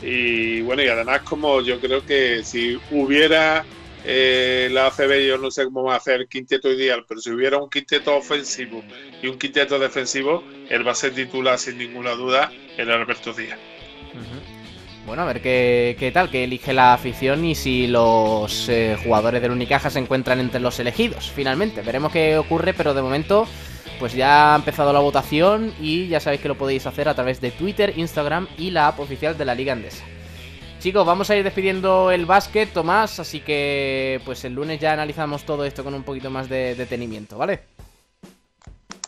Y bueno, y además como yo creo que si hubiera eh, la ACB, yo no sé cómo va a hacer el quinteto ideal, pero si hubiera un quinteto ofensivo y un quinteto defensivo, él va a ser titular sin ninguna duda el Alberto Díaz. Bueno, a ver qué, qué tal, que elige la afición y si los eh, jugadores del Unicaja se encuentran entre los elegidos, finalmente. Veremos qué ocurre, pero de momento, pues ya ha empezado la votación y ya sabéis que lo podéis hacer a través de Twitter, Instagram y la app oficial de la Liga Andesa. Chicos, vamos a ir despidiendo el básquet, Tomás, así que pues el lunes ya analizamos todo esto con un poquito más de detenimiento, ¿vale?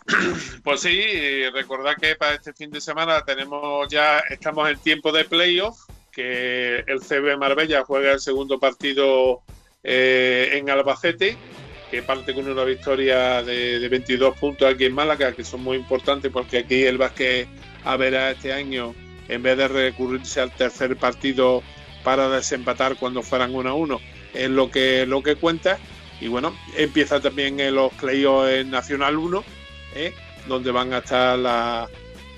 Pues sí, recordad que para este fin de semana tenemos ya, estamos en tiempo de playoff, que el CB Marbella juega el segundo partido eh, en Albacete, que parte con una victoria de, de 22 puntos aquí en Málaga, que son muy importantes porque aquí el básquet a verá este año, en vez de recurrirse al tercer partido para desempatar cuando fueran 1 a 1, es lo que, lo que cuenta. Y bueno, empieza también en los playoffs en Nacional 1 ¿eh? donde van a estar la,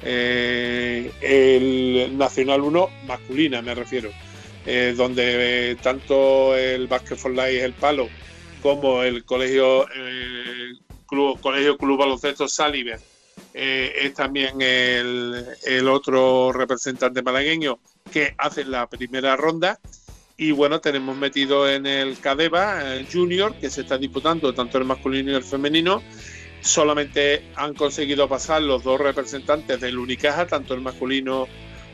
eh, el Nacional 1 masculina, me refiero, eh, donde tanto el Basket for Life el palo como el colegio club, colegio club baloncesto Saliver eh, es también el, otro representante malagueño que hace la primera ronda y bueno, tenemos metido en el Cadeva el Junior, que se está disputando tanto el masculino y el femenino. Solamente han conseguido pasar los dos representantes del Unicaja, tanto el masculino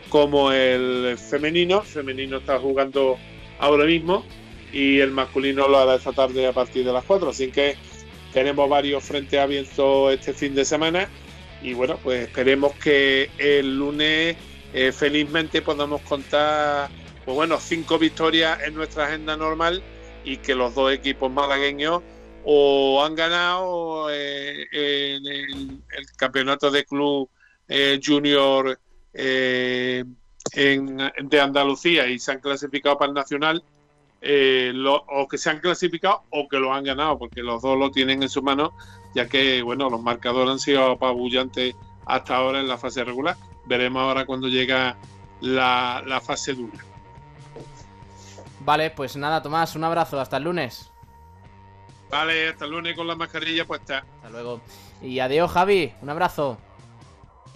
como el femenino. El femenino está jugando ahora mismo y el masculino lo hará esta tarde a partir de las 4. Así que tenemos varios frentes abiertos este fin de semana y bueno, pues esperemos que el lunes eh, felizmente podamos contar pues bueno, cinco victorias en nuestra agenda normal y que los dos equipos malagueños o han ganado eh, en el, campeonato de club eh, junior en, de Andalucía y se han clasificado para el nacional eh, lo- o que se han clasificado o que lo han ganado porque los dos lo tienen en su mano ya que bueno los marcadores han sido apabullantes hasta ahora en la fase regular veremos ahora cuando llega la, la fase dura Vale, pues nada, Tomás, un abrazo, hasta el lunes. vale hasta el lunes con la mascarilla puesta Hasta luego. Y adiós, Javi, un abrazo.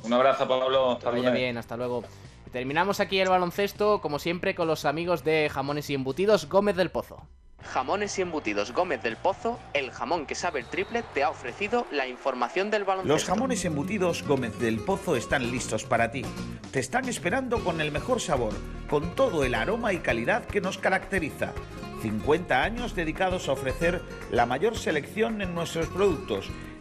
Un abrazo, Pablo. Hasta lunes. bien, hasta luego. Terminamos aquí el baloncesto, como siempre, con los amigos de Jamones y Embutidos Gómez del Pozo. Jamones y embutidos Gómez del Pozo, el jamón que sabe el triple, te ha ofrecido la información del baloncesto. Los jamones embutidos Gómez del Pozo están listos para ti. Te están esperando con el mejor sabor, con todo el aroma y calidad que nos caracteriza. 50 años dedicados a ofrecer la mayor selección en nuestros productos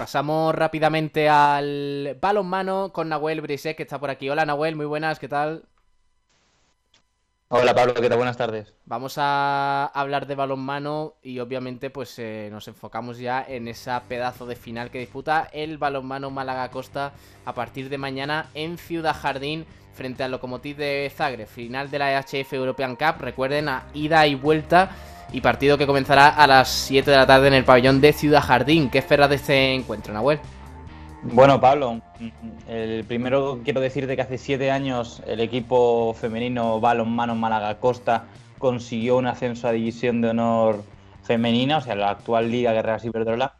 Pasamos rápidamente al balonmano con Nahuel Brisek, que está por aquí. Hola Nahuel, muy buenas, ¿qué tal? Hola Pablo, ¿qué tal? Buenas tardes. Vamos a hablar de balonmano y obviamente pues eh, nos enfocamos ya en esa pedazo de final que disputa el balonmano Málaga Costa a partir de mañana en Ciudad Jardín frente al Lokomotiv de Zagreb. Final de la EHF European Cup, recuerden, a ida y vuelta y partido que comenzará a las 7 de la tarde en el pabellón de Ciudad Jardín. ¿Qué esperas de este encuentro, Nahuel? Bueno, Pablo, el primero quiero decirte que hace siete años el equipo femenino Balonmano Málaga Costa consiguió un ascenso a División de Honor femenina, o sea, la actual Liga Guerreras Iberdrola.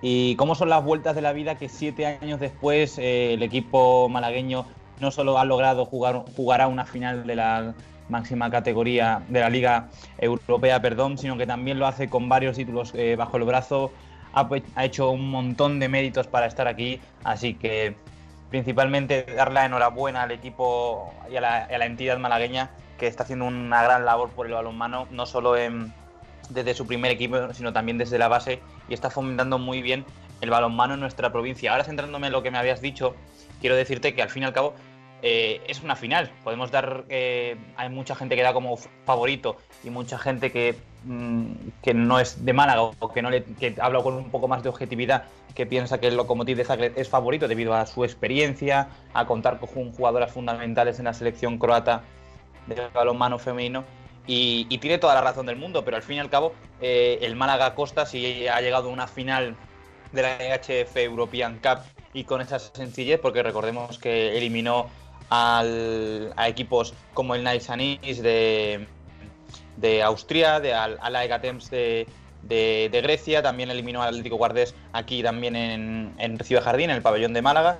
Y cómo son las vueltas de la vida que siete años después eh, el equipo malagueño no solo ha logrado jugar, jugará una final de la máxima categoría de la Liga Europea, perdón, sino que también lo hace con varios títulos eh, bajo el brazo. Ha, hecho un montón de méritos para estar aquí, así que principalmente darle la enhorabuena al equipo y a la, entidad malagueña que está haciendo una gran labor por el balonmano, no solo desde su primer equipo, sino también desde la base y está fomentando muy bien el balonmano en nuestra provincia. Ahora centrándome en lo que me habías dicho, quiero decirte que al fin y al cabo eh, es una final. Podemos dar, eh, hay mucha gente que da como favorito y mucha gente que, mm, que no es de Málaga o que no le, que habla con un poco más de objetividad, que piensa que el Lokomotiv de Zagreb es favorito debido a su experiencia, a contar con jugadoras fundamentales en la selección croata de balonmano femenino. Y, tiene toda la razón del mundo, pero al fin y al cabo, eh, el Málaga Costa, si ha llegado a una final de la EHF European Cup y con esa sencillez, porque recordemos que eliminó a equipos como el Nice Anis de, de Austria, de al, de, de, Grecia, también eliminó al Atlético Guardés aquí también en, en Ciudad Jardín, en el pabellón de Málaga,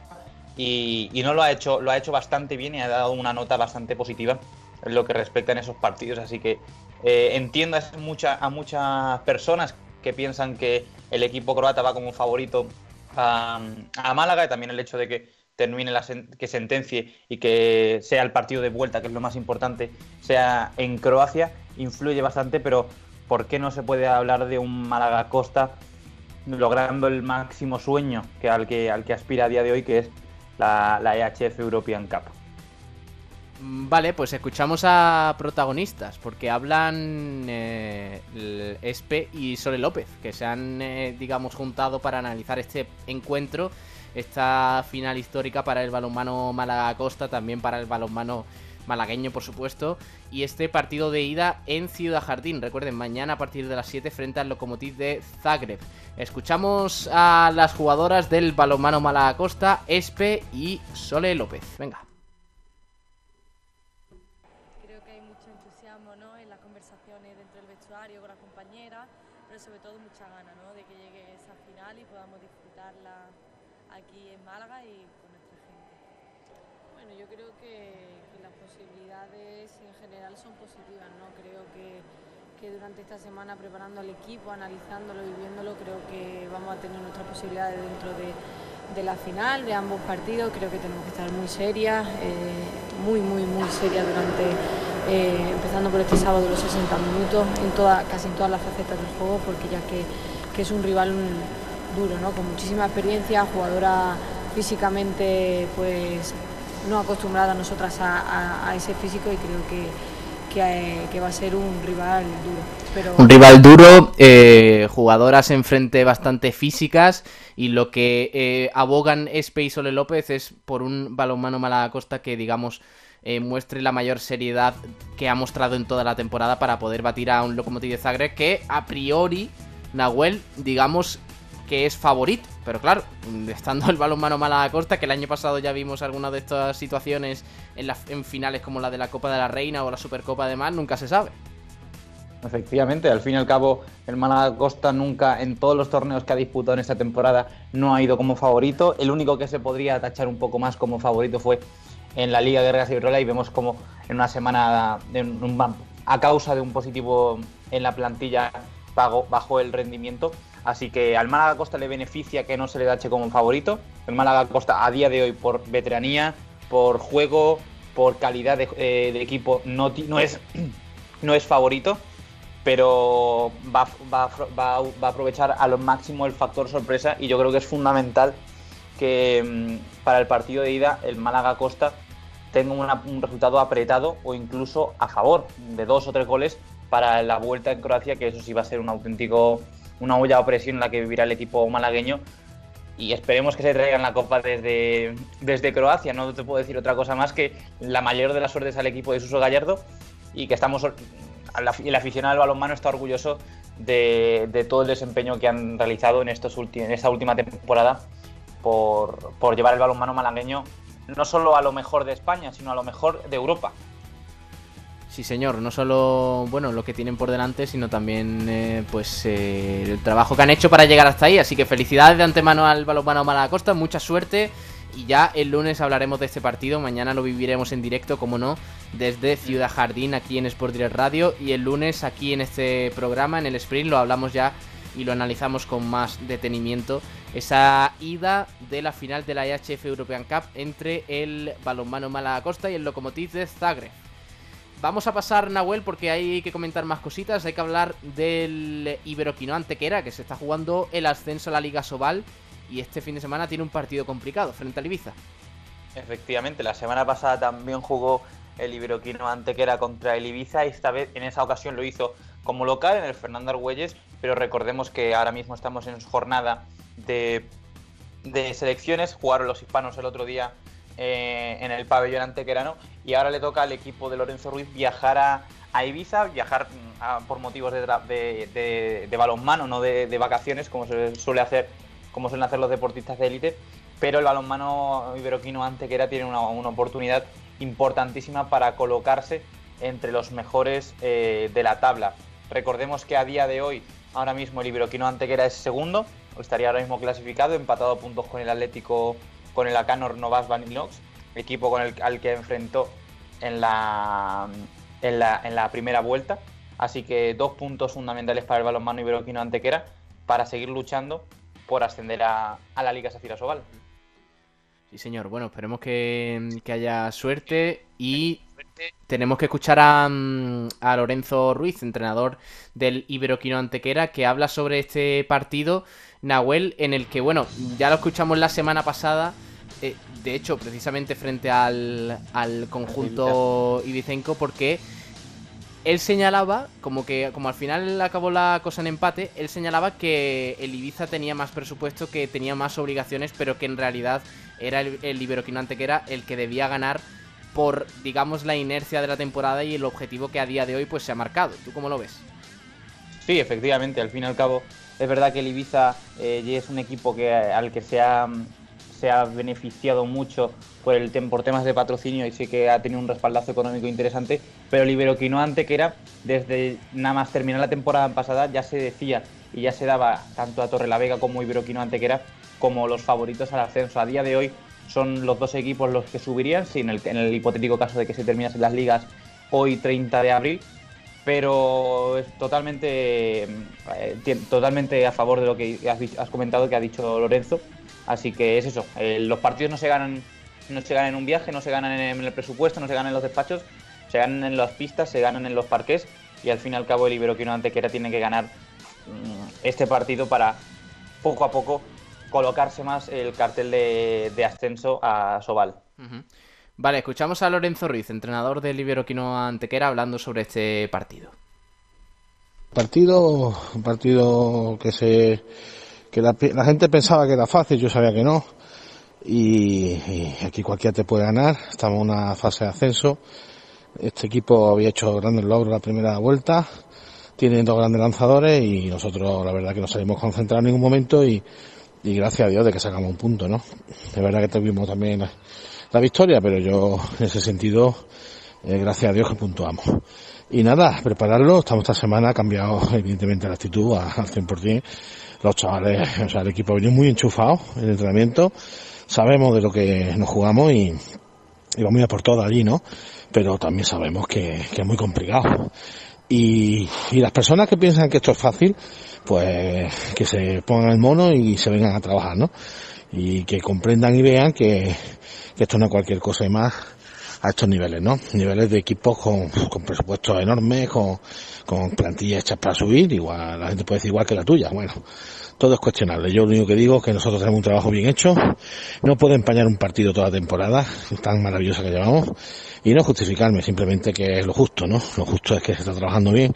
y, no lo ha hecho, lo ha hecho bastante bien y ha dado una nota bastante positiva en lo que respecta en esos partidos, así que eh, entiendo a, mucha, a muchas personas que piensan que el equipo croata va como favorito a, a Málaga y también el hecho de que termine la que sentencie y que sea el partido de vuelta, que es lo más importante, sea en Croacia, influye bastante, pero ¿por qué no se puede hablar de un Málaga Costa logrando el máximo sueño que al que al que aspira a día de hoy, que es la, la EHF European Cup? Mm, vale, pues escuchamos a protagonistas, porque hablan eh, Espe y Sole López, que se han, eh, digamos, juntado para analizar este encuentro esta final histórica para el balonmano Málaga Costa, también para el balonmano malagueño, por supuesto, y este partido de ida en Ciudad Jardín. Recuerden, mañana a partir de las 7 frente al Lokomotiv de Zagreb. Escuchamos a las jugadoras del balonmano Málaga Costa, Espe y Sole López. Venga. Creo que hay mucho entusiasmo en las conversaciones dentro del vestuario con las compañeras, pero sobre todo mucha ganas ¿no? de que llegue esa final y podamos disfrutarla aquí en Málaga y con nuestra gente. Bueno, yo creo que, las posibilidades en general son positivas, ¿no? Creo que, durante esta semana preparando al equipo, analizándolo, viviéndolo, creo que vamos a tener nuestras posibilidades dentro de, la final, de ambos partidos. Creo que tenemos que estar muy serias, eh, muy, muy, muy serias durante, eh, empezando por este sábado los 60 minutos, en toda, casi en todas las facetas del juego, porque ya que, que es un rival duro, ¿no? con muchísima experiencia, jugadora físicamente pues no acostumbrada a nosotras a, ese físico y creo que, que, va a ser un rival duro. Pero... Un rival duro, eh, jugadoras enfrente bastante físicas y lo que eh, abogan Espe y Sole López es por un balonmano mala costa que digamos eh, muestre la mayor seriedad que ha mostrado en toda la temporada para poder batir a un Lokomotiv de Zagreb que a priori Nahuel digamos que es favorito. Pero claro, estando el balonmano mala a costa, que el año pasado ya vimos algunas de estas situaciones en, finales como la de la Copa de la Reina o la Supercopa de Mar, nunca se sabe. Efectivamente, al fin y al cabo, el Málaga Costa nunca, en todos los torneos que ha disputado en esta temporada, no ha ido como favorito. El único que se podría tachar un poco más como favorito fue en la Liga Guerra Ibrola y vemos como en una semana, a causa de un positivo en la plantilla, bajó el rendimiento. Así que al Málaga Costa le beneficia que no se le dache como favorito. El Málaga Costa a día de hoy por veteranía, por juego, por calidad de, eh, equipo no, no, es, no es favorito, pero va, va, va, a aprovechar a lo máximo el factor sorpresa y yo creo que es fundamental que mm, para el partido de ida el Málaga Costa tenga un resultado apretado o incluso a favor de dos o tres goles para la vuelta en Croacia, que eso sí va a ser un auténtico, una olla de presión en la que vivirá el equipo malagueño. Y esperemos que se traigan la copa desde, desde Croacia. No te puedo decir otra cosa más que la mayor de las suertes al equipo de Suso Gallardo y que estamos el aficionado al balonmano está orgulloso de, todo el desempeño que han realizado en, estos en esta última temporada por, por llevar el balonmano malagueño no solo a lo mejor de España, sino a lo mejor de Europa. Sí, señor, no solo bueno lo que tienen por delante, sino también eh, pues eh, el trabajo que han hecho para llegar hasta ahí. Así que felicidades de antemano al balonmano Malacosta, mucha suerte y ya el lunes hablaremos de este partido. Mañana lo viviremos en directo, como no, desde Ciudad Jardín aquí en Sport Direct Radio y el lunes aquí en este programa en el Sprint lo hablamos ya y lo analizamos con más detenimiento esa ida de la final de la IHF European Cup entre el balonmano Malacosta y el Lokomotiv de Zagreb. Vamos a pasar, Nahuel, porque hay que comentar más cositas. Hay que hablar del Iberoquino Antequera, que se está jugando el ascenso a la Liga Sobal. Y este fin de semana tiene un partido complicado frente al Ibiza. Efectivamente, la semana pasada también jugó el Iberoquino Antequera contra el Ibiza. Y esta vez, en esa ocasión, lo hizo como local en el Fernando Argüelles. Pero recordemos que ahora mismo estamos en jornada de, de selecciones. Jugaron los hispanos el otro día eh, en el pabellón antequerano y ahora le toca al equipo de Lorenzo Ruiz viajar a, Ibiza, viajar mm, por motivos de, de, balonmano, no de, vacaciones, como se suele hacer, como suelen hacer los deportistas de élite, pero el balonmano iberoquino antequera tiene una, oportunidad importantísima para colocarse entre los mejores eh, de la tabla. Recordemos que a día de hoy, ahora mismo el Iberoquino Antequera es segundo, estaría ahora mismo clasificado, empatado a puntos con el Atlético, con el Acanor Novas Vanillox, equipo con el, al que enfrentó en la, en la, en la primera vuelta. Así que dos puntos fundamentales para el balonmano iberoquino Antequera para seguir luchando por ascender a, la Liga Safira Sobal. Sí, señor. Bueno, esperemos que, haya suerte y tenemos que escuchar a, a, Lorenzo Ruiz, entrenador del Iberoquino Antequera, que habla sobre este partido Nahuel, en el que, bueno, ya lo escuchamos la semana pasada, eh, de hecho, precisamente frente al, al conjunto ibicenco, porque él señalaba, como que como al final acabó la cosa en empate, él señalaba que el Ibiza tenía más presupuesto, que tenía más obligaciones, pero que en realidad era el, el Iberoquinante que era el que debía ganar por, digamos, la inercia de la temporada y el objetivo que a día de hoy pues se ha marcado. ¿Tú cómo lo ves? Sí, efectivamente, al fin y al cabo es verdad que el Ibiza eh, es un equipo que, al que se ha, se ha beneficiado mucho por, el por temas de patrocinio y sí que ha tenido un respaldazo económico interesante, pero el Iberoquino ante que era, desde nada más terminar la temporada pasada, ya se decía y ya se daba tanto a Torrelavega como Iberoquino Antequera como los favoritos al ascenso. A día de hoy son los dos equipos los que subirían, si en el, en el hipotético caso de que se terminasen las ligas hoy 30 de abril, pero es totalmente, eh, totalmente a favor de lo que has, comentado que ha dicho Lorenzo. Así que es eso, eh, los partidos no se ganan no se ganan en un viaje, no se ganan en el presupuesto, no se ganan en los despachos, se ganan en las pistas, se ganan en los parques y al fin y al cabo el Iberoquino Antequera tiene que ganar mm, este partido para poco a poco colocarse más el cartel de, ascenso a Sobal. Vale, escuchamos a Lorenzo Ruiz, entrenador del Iberoquino Antequera, hablando sobre este partido. Partido, un partido que se que la, gente pensaba que era fácil, yo sabía que no. Y, aquí cualquiera te puede ganar. Estamos en una fase de ascenso. Este equipo había hecho grandes logros la primera vuelta. Tiene dos grandes lanzadores y nosotros la verdad que no salimos concentrados en ningún momento y, gracias a Dios de que sacamos un punto, ¿no? De verdad que tuvimos también la victoria, pero yo en ese sentido, eh, gracias a Dios que puntuamos. Y nada, prepararlo, estamos esta semana, ha cambiado evidentemente la actitud al 100%. Los chavales, o sea, el equipo viene muy enchufado en el entrenamiento, sabemos de lo que nos jugamos y, vamos a ir por todo allí, ¿no? Pero también sabemos que, que es muy complicado. Y, y, las personas que piensan que esto es fácil, pues que se pongan el mono y se vengan a trabajar, ¿no? Y que comprendan y vean que, que esto no es cualquier cosa y más a estos niveles, ¿no? Niveles de equipos con, con presupuestos enormes, con, con plantillas hechas para subir, igual la gente puede decir igual que la tuya, bueno, todo es cuestionable. Yo lo único que digo es que nosotros tenemos un trabajo bien hecho, no puedo empañar un partido toda la temporada, tan maravillosa que llevamos, y no justificarme, simplemente que es lo justo, ¿no? Lo justo es que se está trabajando bien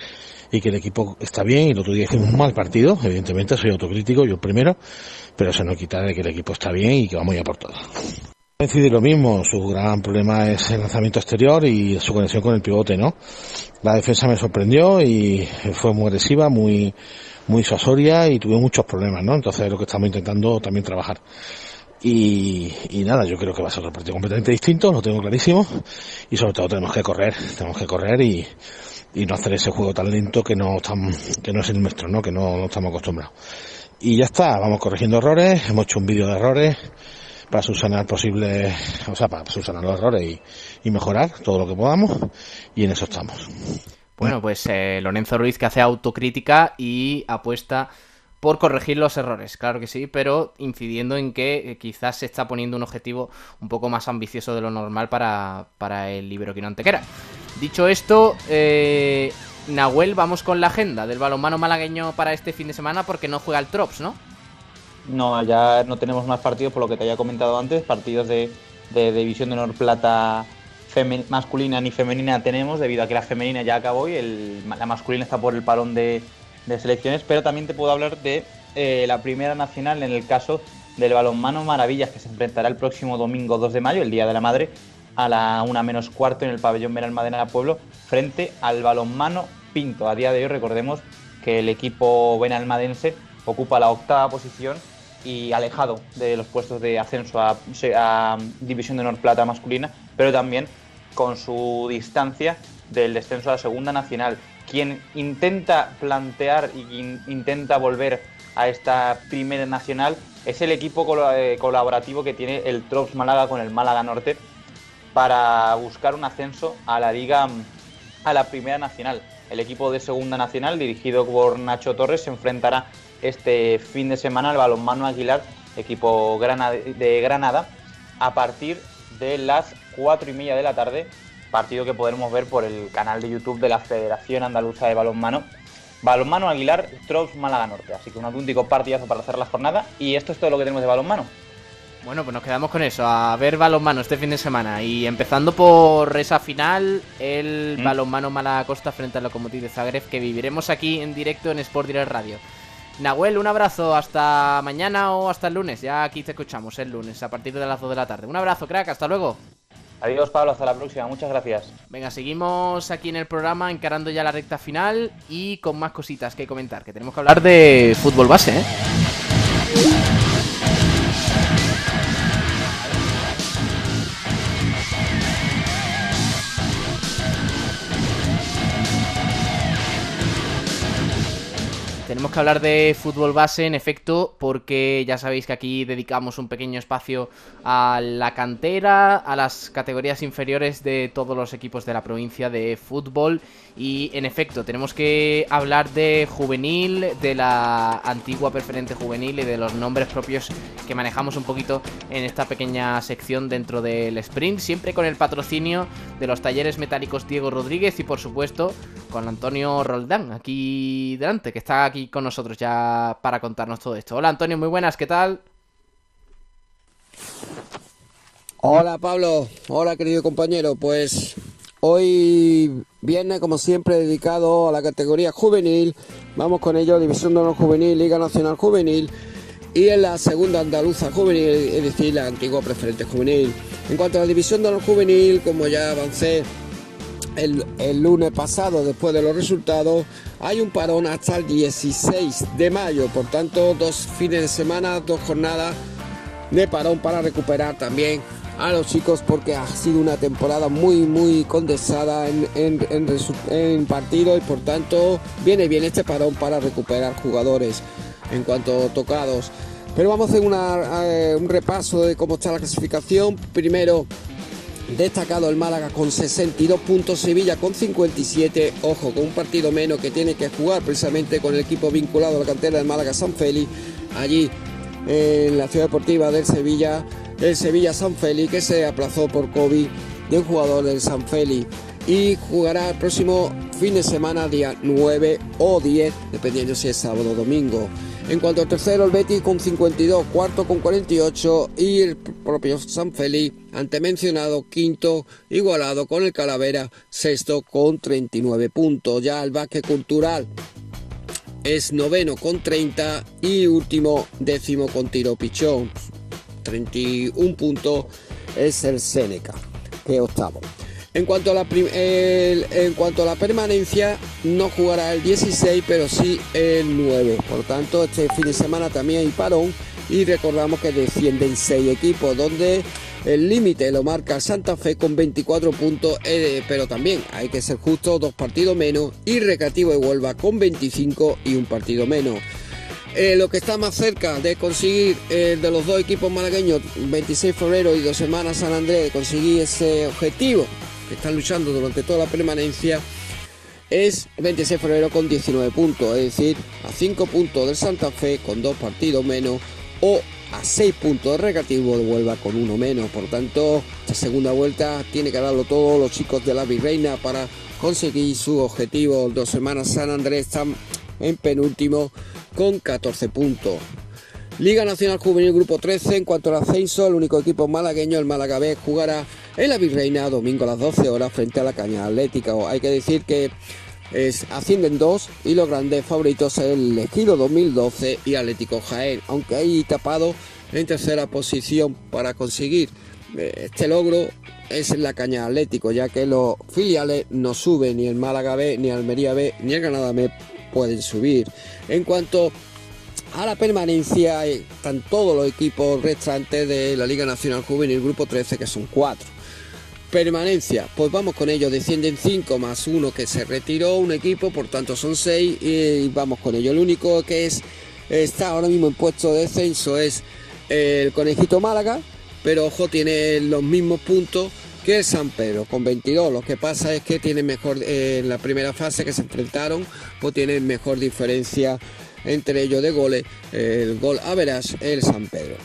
y que el equipo está bien, y el otro día hicimos un mal partido, evidentemente soy autocrítico, yo primero, pero eso no quita de que el equipo está bien y que vamos ya por todo. Coincide lo mismo, su gran problema es el lanzamiento exterior y su conexión con el pivote, ¿no? La defensa me sorprendió y fue muy agresiva, muy, muy sosoria y tuve muchos problemas, ¿no? Entonces es lo que estamos intentando también trabajar. Y, y, nada, yo creo que va a ser otro partido completamente distinto, lo tengo clarísimo. Y sobre todo tenemos que correr, tenemos que correr y, y no hacer ese juego tan lento que no, tan, que no es el nuestro, ¿no? Que no, no estamos acostumbrados. Y ya está, vamos corrigiendo errores, hemos hecho un vídeo de errores para subsanar posibles, o sea, para subsanar los errores y, mejorar todo lo que podamos y en eso estamos. Bueno, pues eh, Lorenzo Ruiz que hace autocrítica y apuesta por corregir los errores, claro que sí, pero incidiendo en que eh, quizás se está poniendo un objetivo un poco más ambicioso de lo normal para, para el Iberoquino Antequera. Dicho esto, eh, Nahuel, vamos con la agenda del balonmano malagueño para este fin de semana porque no juega el Trops, ¿no? No, ya no tenemos más partidos por lo que te había comentado antes, partidos de, División de Honor Plata masculina ni femenina tenemos, debido a que la femenina ya acabó y la masculina está por el parón de, de, selecciones, pero también te puedo hablar de eh, la primera nacional en el caso del balonmano Maravillas, que se enfrentará el próximo domingo 2 de mayo, el Día de la Madre, a la 1 menos cuarto en el pabellón Benalmádena Pueblo, frente al balonmano Pinto. A día de hoy recordemos que el equipo benalmadense ocupa la octava posición y alejado de los puestos de ascenso a, División de Honor Plata masculina, pero también con su distancia del descenso a la Segunda Nacional. Quien intenta plantear y intenta volver a esta Primera Nacional es el equipo colaborativo que tiene el Trops Málaga con el Málaga Norte para buscar un ascenso a la Liga, a la Primera Nacional. El equipo de Segunda Nacional, dirigido por Nacho Torres, se enfrentará este fin de semana al balonmano Aguilar, equipo de Granada, a partir de las 4 y media de la tarde, partido que podremos ver por el canal de YouTube de la Federación Andaluza de Balonmano. Balonmano Aguilar, Trops Málaga Norte. Así que un auténtico partidazo para hacer la jornada. Y esto es todo lo que tenemos de balonmano. Bueno, pues nos quedamos con eso, a ver balonmano este fin de semana. Y empezando por esa final, el mm. balonmano Málaga Costa frente al Lokomotiv de Zagreb, que viviremos aquí en directo en Sport Direct Radio. Nahuel, un abrazo hasta mañana o hasta el lunes. Ya aquí te escuchamos el lunes a partir de las 2 de la tarde. Un abrazo, crack, hasta luego. Adiós, Pablo, hasta la próxima. Muchas gracias. Venga, seguimos aquí en el programa encarando ya la recta final y con más cositas que comentar, que tenemos que hablar de fútbol base, ¿eh? Tenemos que hablar de fútbol base, en efecto, porque ya sabéis que aquí dedicamos un pequeño espacio a la cantera, a las categorías inferiores de todos los equipos de la provincia de fútbol. Y en efecto, tenemos que hablar de juvenil, de la antigua preferente juvenil y de los nombres propios que manejamos un poquito en esta pequeña sección dentro del sprint, siempre con el patrocinio de los talleres metálicos Diego Rodríguez y por supuesto con Antonio Roldán, aquí delante, que está aquí con nosotros ya para contarnos todo esto. Hola Antonio, muy buenas, ¿qué tal? Hola Pablo, hola querido compañero, pues hoy viene como siempre dedicado a la categoría juvenil, vamos con ello, División de Honor Juvenil, Liga Nacional Juvenil y en la segunda andaluza juvenil, es decir, la antigua preferente juvenil. En cuanto a la División de Honor Juvenil, como ya avancé el, lunes pasado, después de los resultados, hay un parón hasta el 16 de mayo. Por tanto, dos fines de semana, dos jornadas de parón para recuperar también a los chicos porque ha sido una temporada muy muy condensada en, en, en, en partido y por tanto viene bien este parón para recuperar jugadores en cuanto tocados. Pero vamos a hacer una, eh, un repaso de cómo está la clasificación. Primero Destacado el Málaga con 62 puntos, Sevilla con 57. Ojo, con un partido menos que tiene que jugar precisamente con el equipo vinculado a la cantera del Málaga San Félix. Allí en la ciudad deportiva del Sevilla, el Sevilla San Félix, que se aplazó por COVID de un jugador del San Félix. Y jugará el próximo fin de semana, día 9 o 10, dependiendo si es sábado o domingo. En cuanto al tercero, el Betis con 52, cuarto con 48 y el propio San Félix, ante mencionado, quinto, igualado con el Calavera, sexto con 39 puntos. Ya el Vázquez Cultural es noveno con 30 y último décimo con tiro pichón. 31 puntos es el Seneca, que octavo. En cuanto, a la en cuanto a la permanencia, no jugará el 16, pero sí el 9. Por tanto, este fin de semana también hay parón y recordamos que descienden 6 equipos, donde el límite lo marca Santa Fe con 24 puntos, eh, pero también hay que ser justo, dos partidos menos, y Recreativo de Huelva con 25 y un partido menos. Eh, lo que está más cerca de conseguir eh, de los dos equipos malagueños, 26 de febrero y dos semanas San Andrés, de conseguir ese objetivo que están luchando durante toda la permanencia, es 26 de febrero con 19 puntos, es decir, a 5 puntos del Santa Fe con dos partidos menos o a 6 puntos de recreativo de Huelva con uno menos. Por tanto, esta segunda vuelta tiene que darlo todo los chicos de la Virreina para conseguir su objetivo. Dos semanas San Andrés están en penúltimo con 14 puntos. Liga Nacional Juvenil Grupo 13, en cuanto al ascenso, el único equipo malagueño, el Málaga B, jugará en la Virreina domingo a las 12 horas frente a la Caña Atlética. Hay que decir que es, ascienden dos y los grandes favoritos el Ejido 2012 y Atlético Jaén, aunque hay tapado en tercera posición para conseguir eh, este logro es la Caña Atlético, ya que los filiales no suben, ni el Málaga B, ni Almería B, ni el Granada B pueden subir. En cuanto a la permanencia están todos los equipos restantes de la Liga Nacional Juvenil Grupo 13, que son cuatro. Permanencia, pues vamos con ellos, descienden 5 más uno que se retiró un equipo, por tanto son 6 y vamos con ello. El único que es, está ahora mismo en puesto de descenso es el Conejito Málaga, pero ojo, tiene los mismos puntos que el San Pedro, con 22. Lo que pasa es que tiene mejor, eh, en la primera fase que se enfrentaron, pues tiene mejor diferencia entre ellos de goles, el gol a verás el San Pedro.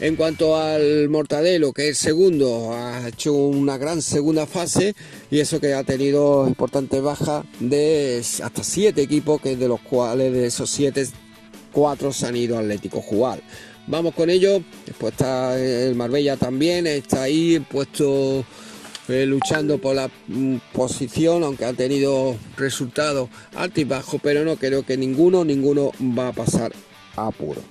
En cuanto al Mortadelo, que es segundo, ha hecho una gran segunda fase y eso que ha tenido importantes bajas de hasta siete equipos, que de los cuales de esos siete, cuatro se han ido Atlético jugar. Vamos con ello, después está el Marbella también, está ahí puesto eh, luchando por la mm, posición, aunque ha tenido resultados altos y bajos, pero no creo que ninguno, ninguno va a pasar apuro.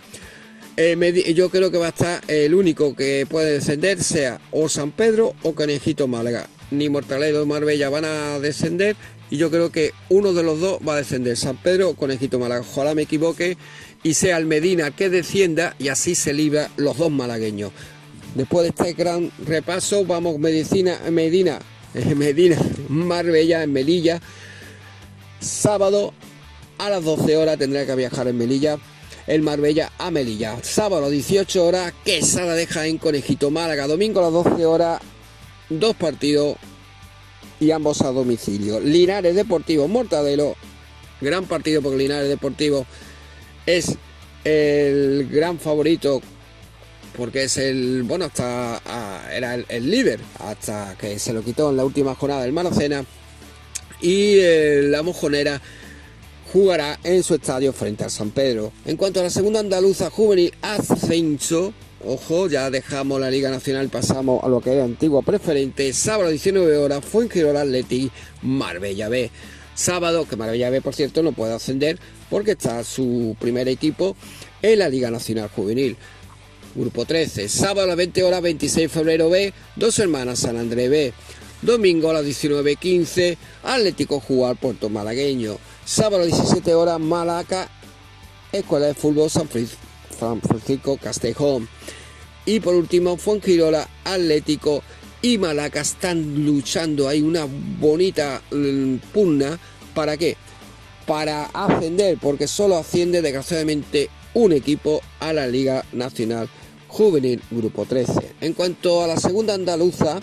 Eh, yo creo que va a estar el único que puede descender, sea o San Pedro o Canejito Málaga. Ni Mortaledo ni Marbella van a descender y yo creo que uno de los dos va a descender, San Pedro o Conejito Málaga. Ojalá me equivoque y sea el Medina que descienda y así se libra los dos malagueños. Después de este gran repaso, vamos Medicina, Medina, Medina, Marbella, en Melilla. Sábado a las 12 horas tendrá que viajar en Melilla. El Marbella a Melilla. Sábado 18 horas, Quesada deja en Conejito Málaga. Domingo a las 12 horas, dos partidos y ambos a domicilio. Linares Deportivo Mortadelo. Gran partido porque Linares Deportivo es el gran favorito porque es el, bueno, hasta ah, era el, líder, hasta que se lo quitó en la última jornada del Maracena. Y eh, la mojonera jugará en su estadio frente al San Pedro. En cuanto a la segunda andaluza juvenil ascenso, ojo, ya dejamos la Liga Nacional, pasamos a lo que era antiguo preferente. Sábado 19 horas, Fuengirola Atleti, Marbella B. Sábado, que Marbella B, por cierto, no puede ascender porque está su primer equipo en la Liga Nacional Juvenil. Grupo 13, sábado a las 20 horas 26 de febrero B, Dos Hermanas San Andrés B. Domingo a las 19.15, Atlético Jugar Puerto Malagueño. Sábado a las 17 horas, Malaca, Escuela de Fútbol San Francisco Castejón. Y por último, Fuengirola, Atlético y Malaca están luchando. Hay una bonita mm, pugna. ¿Para qué? Para ascender, porque solo asciende desgraciadamente un equipo a la Liga Nacional Juvenil Grupo 13. En cuanto a la segunda andaluza,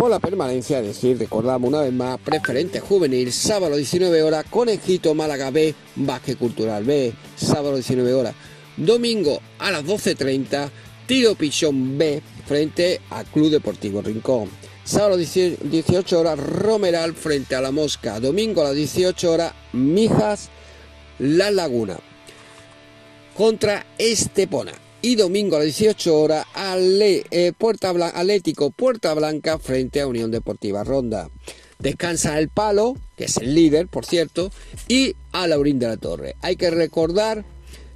por la permanencia, es decir, recordamos una vez más, preferente juvenil, sábado 19 horas, Conejito Málaga B, Básquet Cultural B, sábado 19 horas. Domingo a las 12.30, Tiro Pichón B, frente al Club Deportivo Rincón. Sábado 18 horas, Romeral frente a la Mosca. Domingo a las 18 horas, Mijas, La Laguna. Contra Estepona y domingo a las 18 horas eh, Puerta Atlético Puerta Blanca frente a Unión Deportiva Ronda. Descansa el Palo, que es el líder, por cierto, y a Laurín de la Torre. Hay que recordar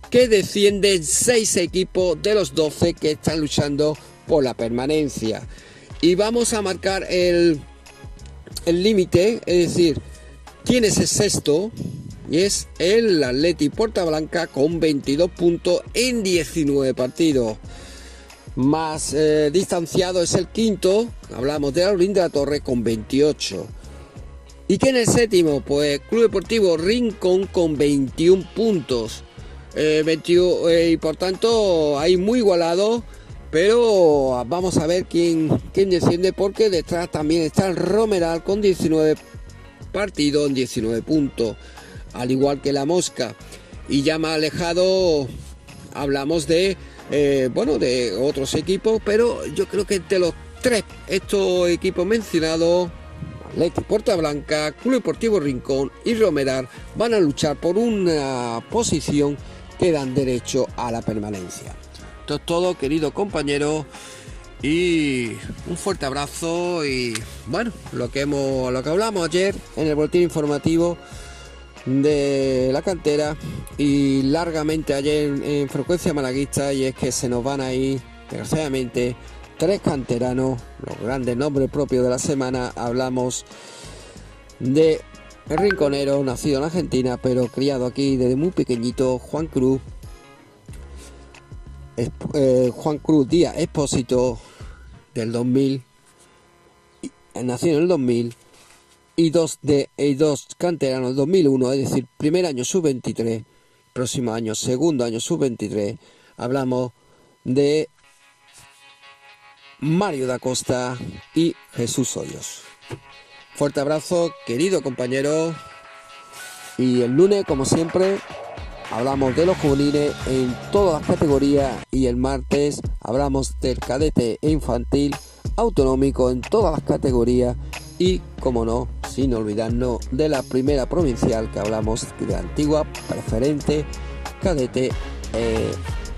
que descienden 6 equipos de los 12 que están luchando por la permanencia. Y vamos a marcar el límite, es decir, quién es el sexto, y es el Atleti Puerta Blanca con 22 puntos en 19 partidos. Más eh, distanciado es el quinto, hablamos de Aurín de la Torre con 28. ¿Y quién es el séptimo? Pues Club Deportivo Rincón con 21 puntos. Eh, eh, y por tanto hay muy igualado, pero vamos a ver quién, quién desciende porque detrás también está el Romeral con 19 partidos en 19 puntos al igual que la mosca. Y ya más alejado hablamos de, eh, bueno, de otros equipos, pero yo creo que de los tres, estos equipos mencionados, Atleti Puerta Blanca, Club Deportivo Rincón y Romerar, van a luchar por una posición que dan derecho a la permanencia. Esto es todo, querido compañero. Y un fuerte abrazo y bueno, lo que hemos lo que hablamos ayer en el boletín informativo de la cantera y largamente ayer en, frecuencia malaguista y es que se nos van a ir desgraciadamente tres canteranos, los grandes nombres propios de la semana, hablamos de el rinconero, nacido en Argentina, pero criado aquí desde muy pequeñito, Juan Cruz. Eh, Juan Cruz Díaz Expósito del 2000, nacido en el 2000, y dos, de, y dos canteranos 2001, es decir, primer año sub-23, próximo año, segundo año sub-23, hablamos de Mario da Costa y Jesús Hoyos. Fuerte abrazo, querido compañero. Y el lunes, como siempre, hablamos de los juveniles en todas las categorías y el martes hablamos del cadete infantil autonómico en todas las categorías y, como no, sin olvidarnos de la primera provincial que hablamos de antigua preferente cadete, eh,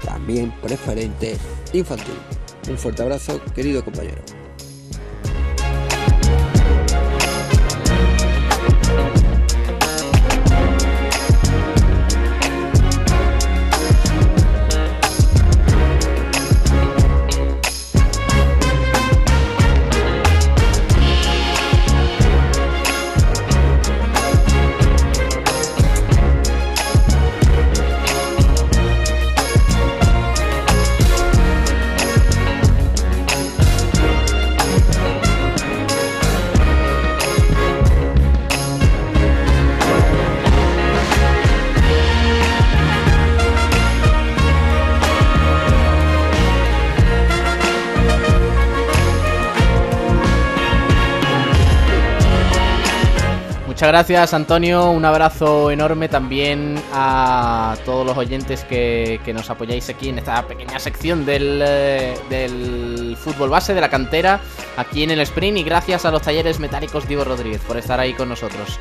también preferente infantil. Un fuerte abrazo, querido compañero. Gracias Antonio, un abrazo enorme también a todos los oyentes que, nos apoyáis aquí en esta pequeña sección del, eh, del, fútbol base, de la cantera, aquí en el sprint y gracias a los talleres metálicos Diego Rodríguez por estar ahí con nosotros.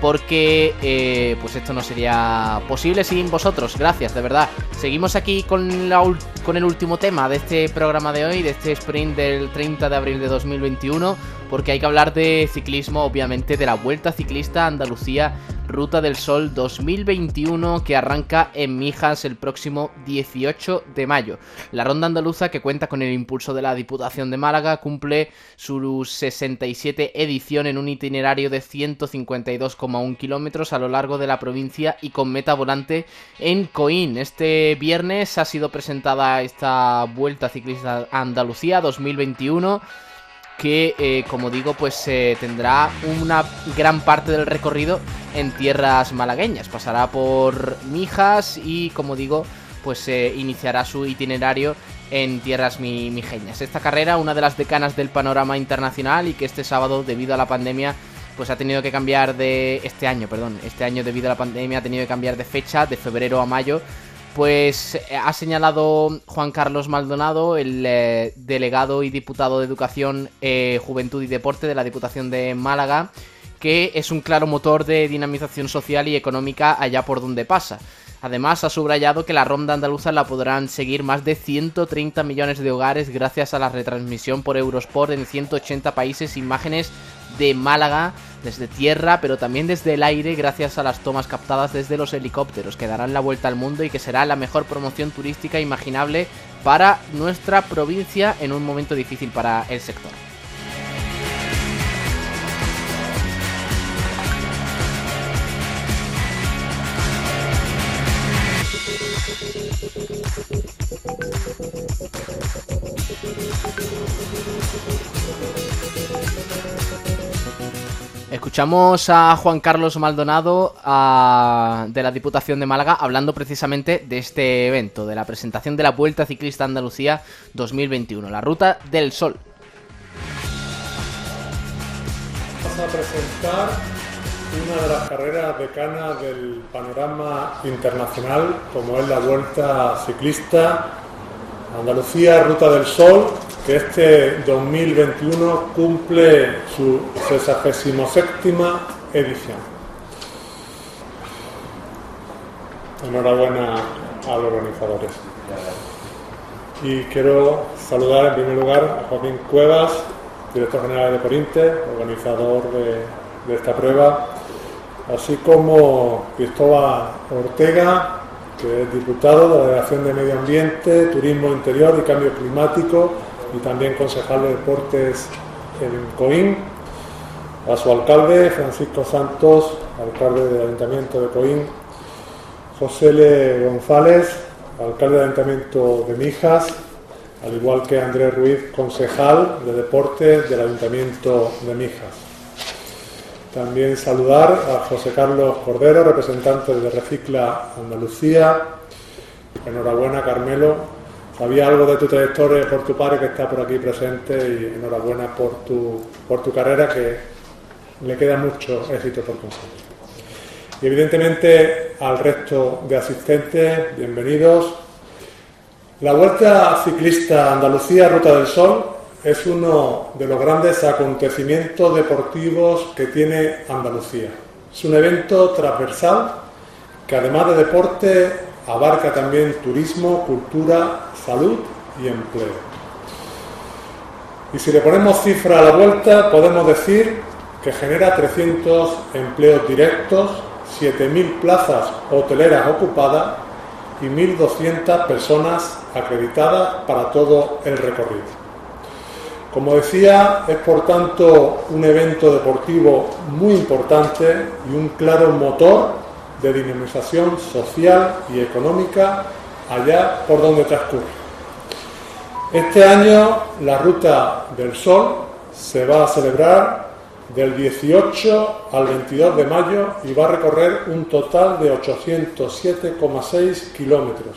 Porque eh, pues esto no sería posible sin vosotros, gracias, de verdad. Seguimos aquí con, la, con el último tema de este programa de hoy, de este sprint del 30 de abril de 2021 porque hay que hablar de ciclismo, obviamente, de la Vuelta Ciclista Andalucía Ruta del Sol 2021 que arranca en Mijas el próximo 18 de mayo. La ronda andaluza que cuenta con el impulso de la Diputación de Málaga cumple su 67 edición en un itinerario de 152,1 kilómetros a lo largo de la provincia y con meta volante en Coín. Este viernes ha sido presentada esta Vuelta Ciclista Andalucía 2021 que, eh, como digo, pues eh, tendrá una gran parte del recorrido en tierras malagueñas. Pasará por Mijas y, como digo, pues eh, iniciará su itinerario en tierras mi- mijeñas. Esta carrera, una de las decanas del panorama internacional y que este sábado, debido a la pandemia, pues ha tenido que cambiar de este año, perdón, este año debido a la pandemia ha tenido que cambiar de fecha de febrero a mayo. Pues eh, ha señalado Juan Carlos Maldonado, el eh, delegado y diputado de Educación, eh, Juventud y Deporte de la Diputación de Málaga, que es un claro motor de dinamización social y económica allá por donde pasa. Además, ha subrayado que la ronda andaluza la podrán seguir más de 130 millones de hogares gracias a la retransmisión por Eurosport en 180 países, imágenes de Málaga desde tierra, pero también desde el aire gracias a las tomas captadas desde los helicópteros que darán la vuelta al mundo y que será la mejor promoción turística imaginable para nuestra provincia en un momento difícil para el sector. Escuchamos a Juan Carlos Maldonado de la Diputación de Málaga hablando precisamente de este evento, de la presentación de la Vuelta Ciclista Andalucía 2021, la Ruta del Sol. Vamos a presentar una de las carreras decanas del panorama internacional, como es la Vuelta Ciclista Andalucía Ruta del Sol, que este 2021 cumple su 67 edición. Enhorabuena a los organizadores. Y quiero saludar en primer lugar a Joaquín Cuevas, director general de Corinte, organizador de, de esta prueba, así como Cristóbal Ortega, que es diputado de la Delegación de Medio Ambiente, Turismo Interior y Cambio Climático y también concejal de Deportes en Coín, a su alcalde, Francisco Santos, alcalde del Ayuntamiento de Coín, José L. González, alcalde del Ayuntamiento de Mijas, al igual que Andrés Ruiz, concejal de Deportes del Ayuntamiento de Mijas. También saludar a José Carlos Cordero, representante de Recicla Andalucía. Enhorabuena, Carmelo. Sabía algo de tu trayectoria por tu padre que está por aquí presente y enhorabuena por tu, por tu carrera que le queda mucho éxito por conseguir. Y evidentemente al resto de asistentes, bienvenidos. La Vuelta Ciclista Andalucía Ruta del Sol es uno de los grandes acontecimientos deportivos que tiene Andalucía. Es un evento transversal que además de deporte abarca también turismo, cultura, salud y empleo. Y si le ponemos cifra a la vuelta, podemos decir que genera 300 empleos directos, 7.000 plazas hoteleras ocupadas y 1.200 personas acreditadas para todo el recorrido. Como decía, es por tanto un evento deportivo muy importante y un claro motor de dinamización social y económica allá por donde transcurre. Este año la Ruta del Sol se va a celebrar del 18 al 22 de mayo y va a recorrer un total de 807,6 kilómetros,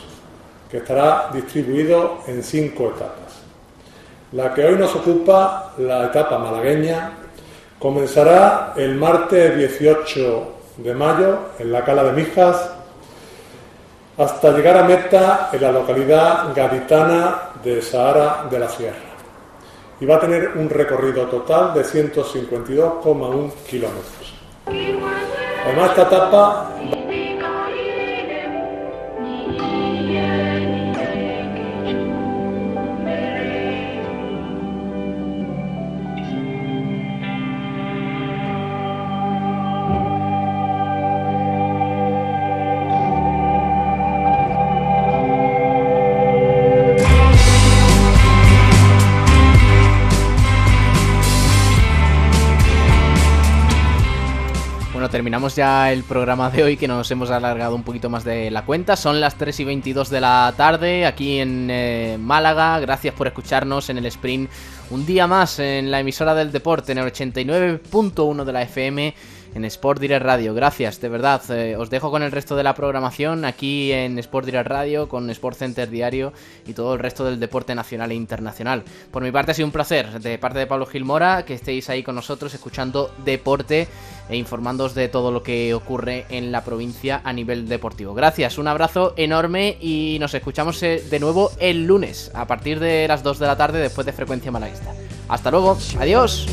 que estará distribuido en cinco etapas. La que hoy nos ocupa, la etapa malagueña, comenzará el martes 18 de mayo en la Cala de Mijas hasta llegar a meta en la localidad gaditana de Sahara de la Sierra. Y va a tener un recorrido total de 152,1 kilómetros. Además, esta etapa ya el programa de hoy que nos hemos alargado un poquito más de la cuenta. Son las 3 y 22 de la tarde aquí en eh, Málaga. Gracias por escucharnos en el sprint un día más en la emisora del deporte en el 89.1 de la FM en Sport Direct Radio. Gracias, de verdad. Eh, os dejo con el resto de la programación aquí en Sport Direct Radio, con Sport Center Diario y todo el resto del deporte nacional e internacional. Por mi parte ha sido un placer, de parte de Pablo Gilmora, que estéis ahí con nosotros escuchando deporte e informándoos de todo lo que ocurre en la provincia a nivel deportivo. Gracias, un abrazo enorme y nos escuchamos eh, de nuevo el lunes a partir de las 2 de la tarde después de Frecuencia Malaguista. Hasta luego, adiós.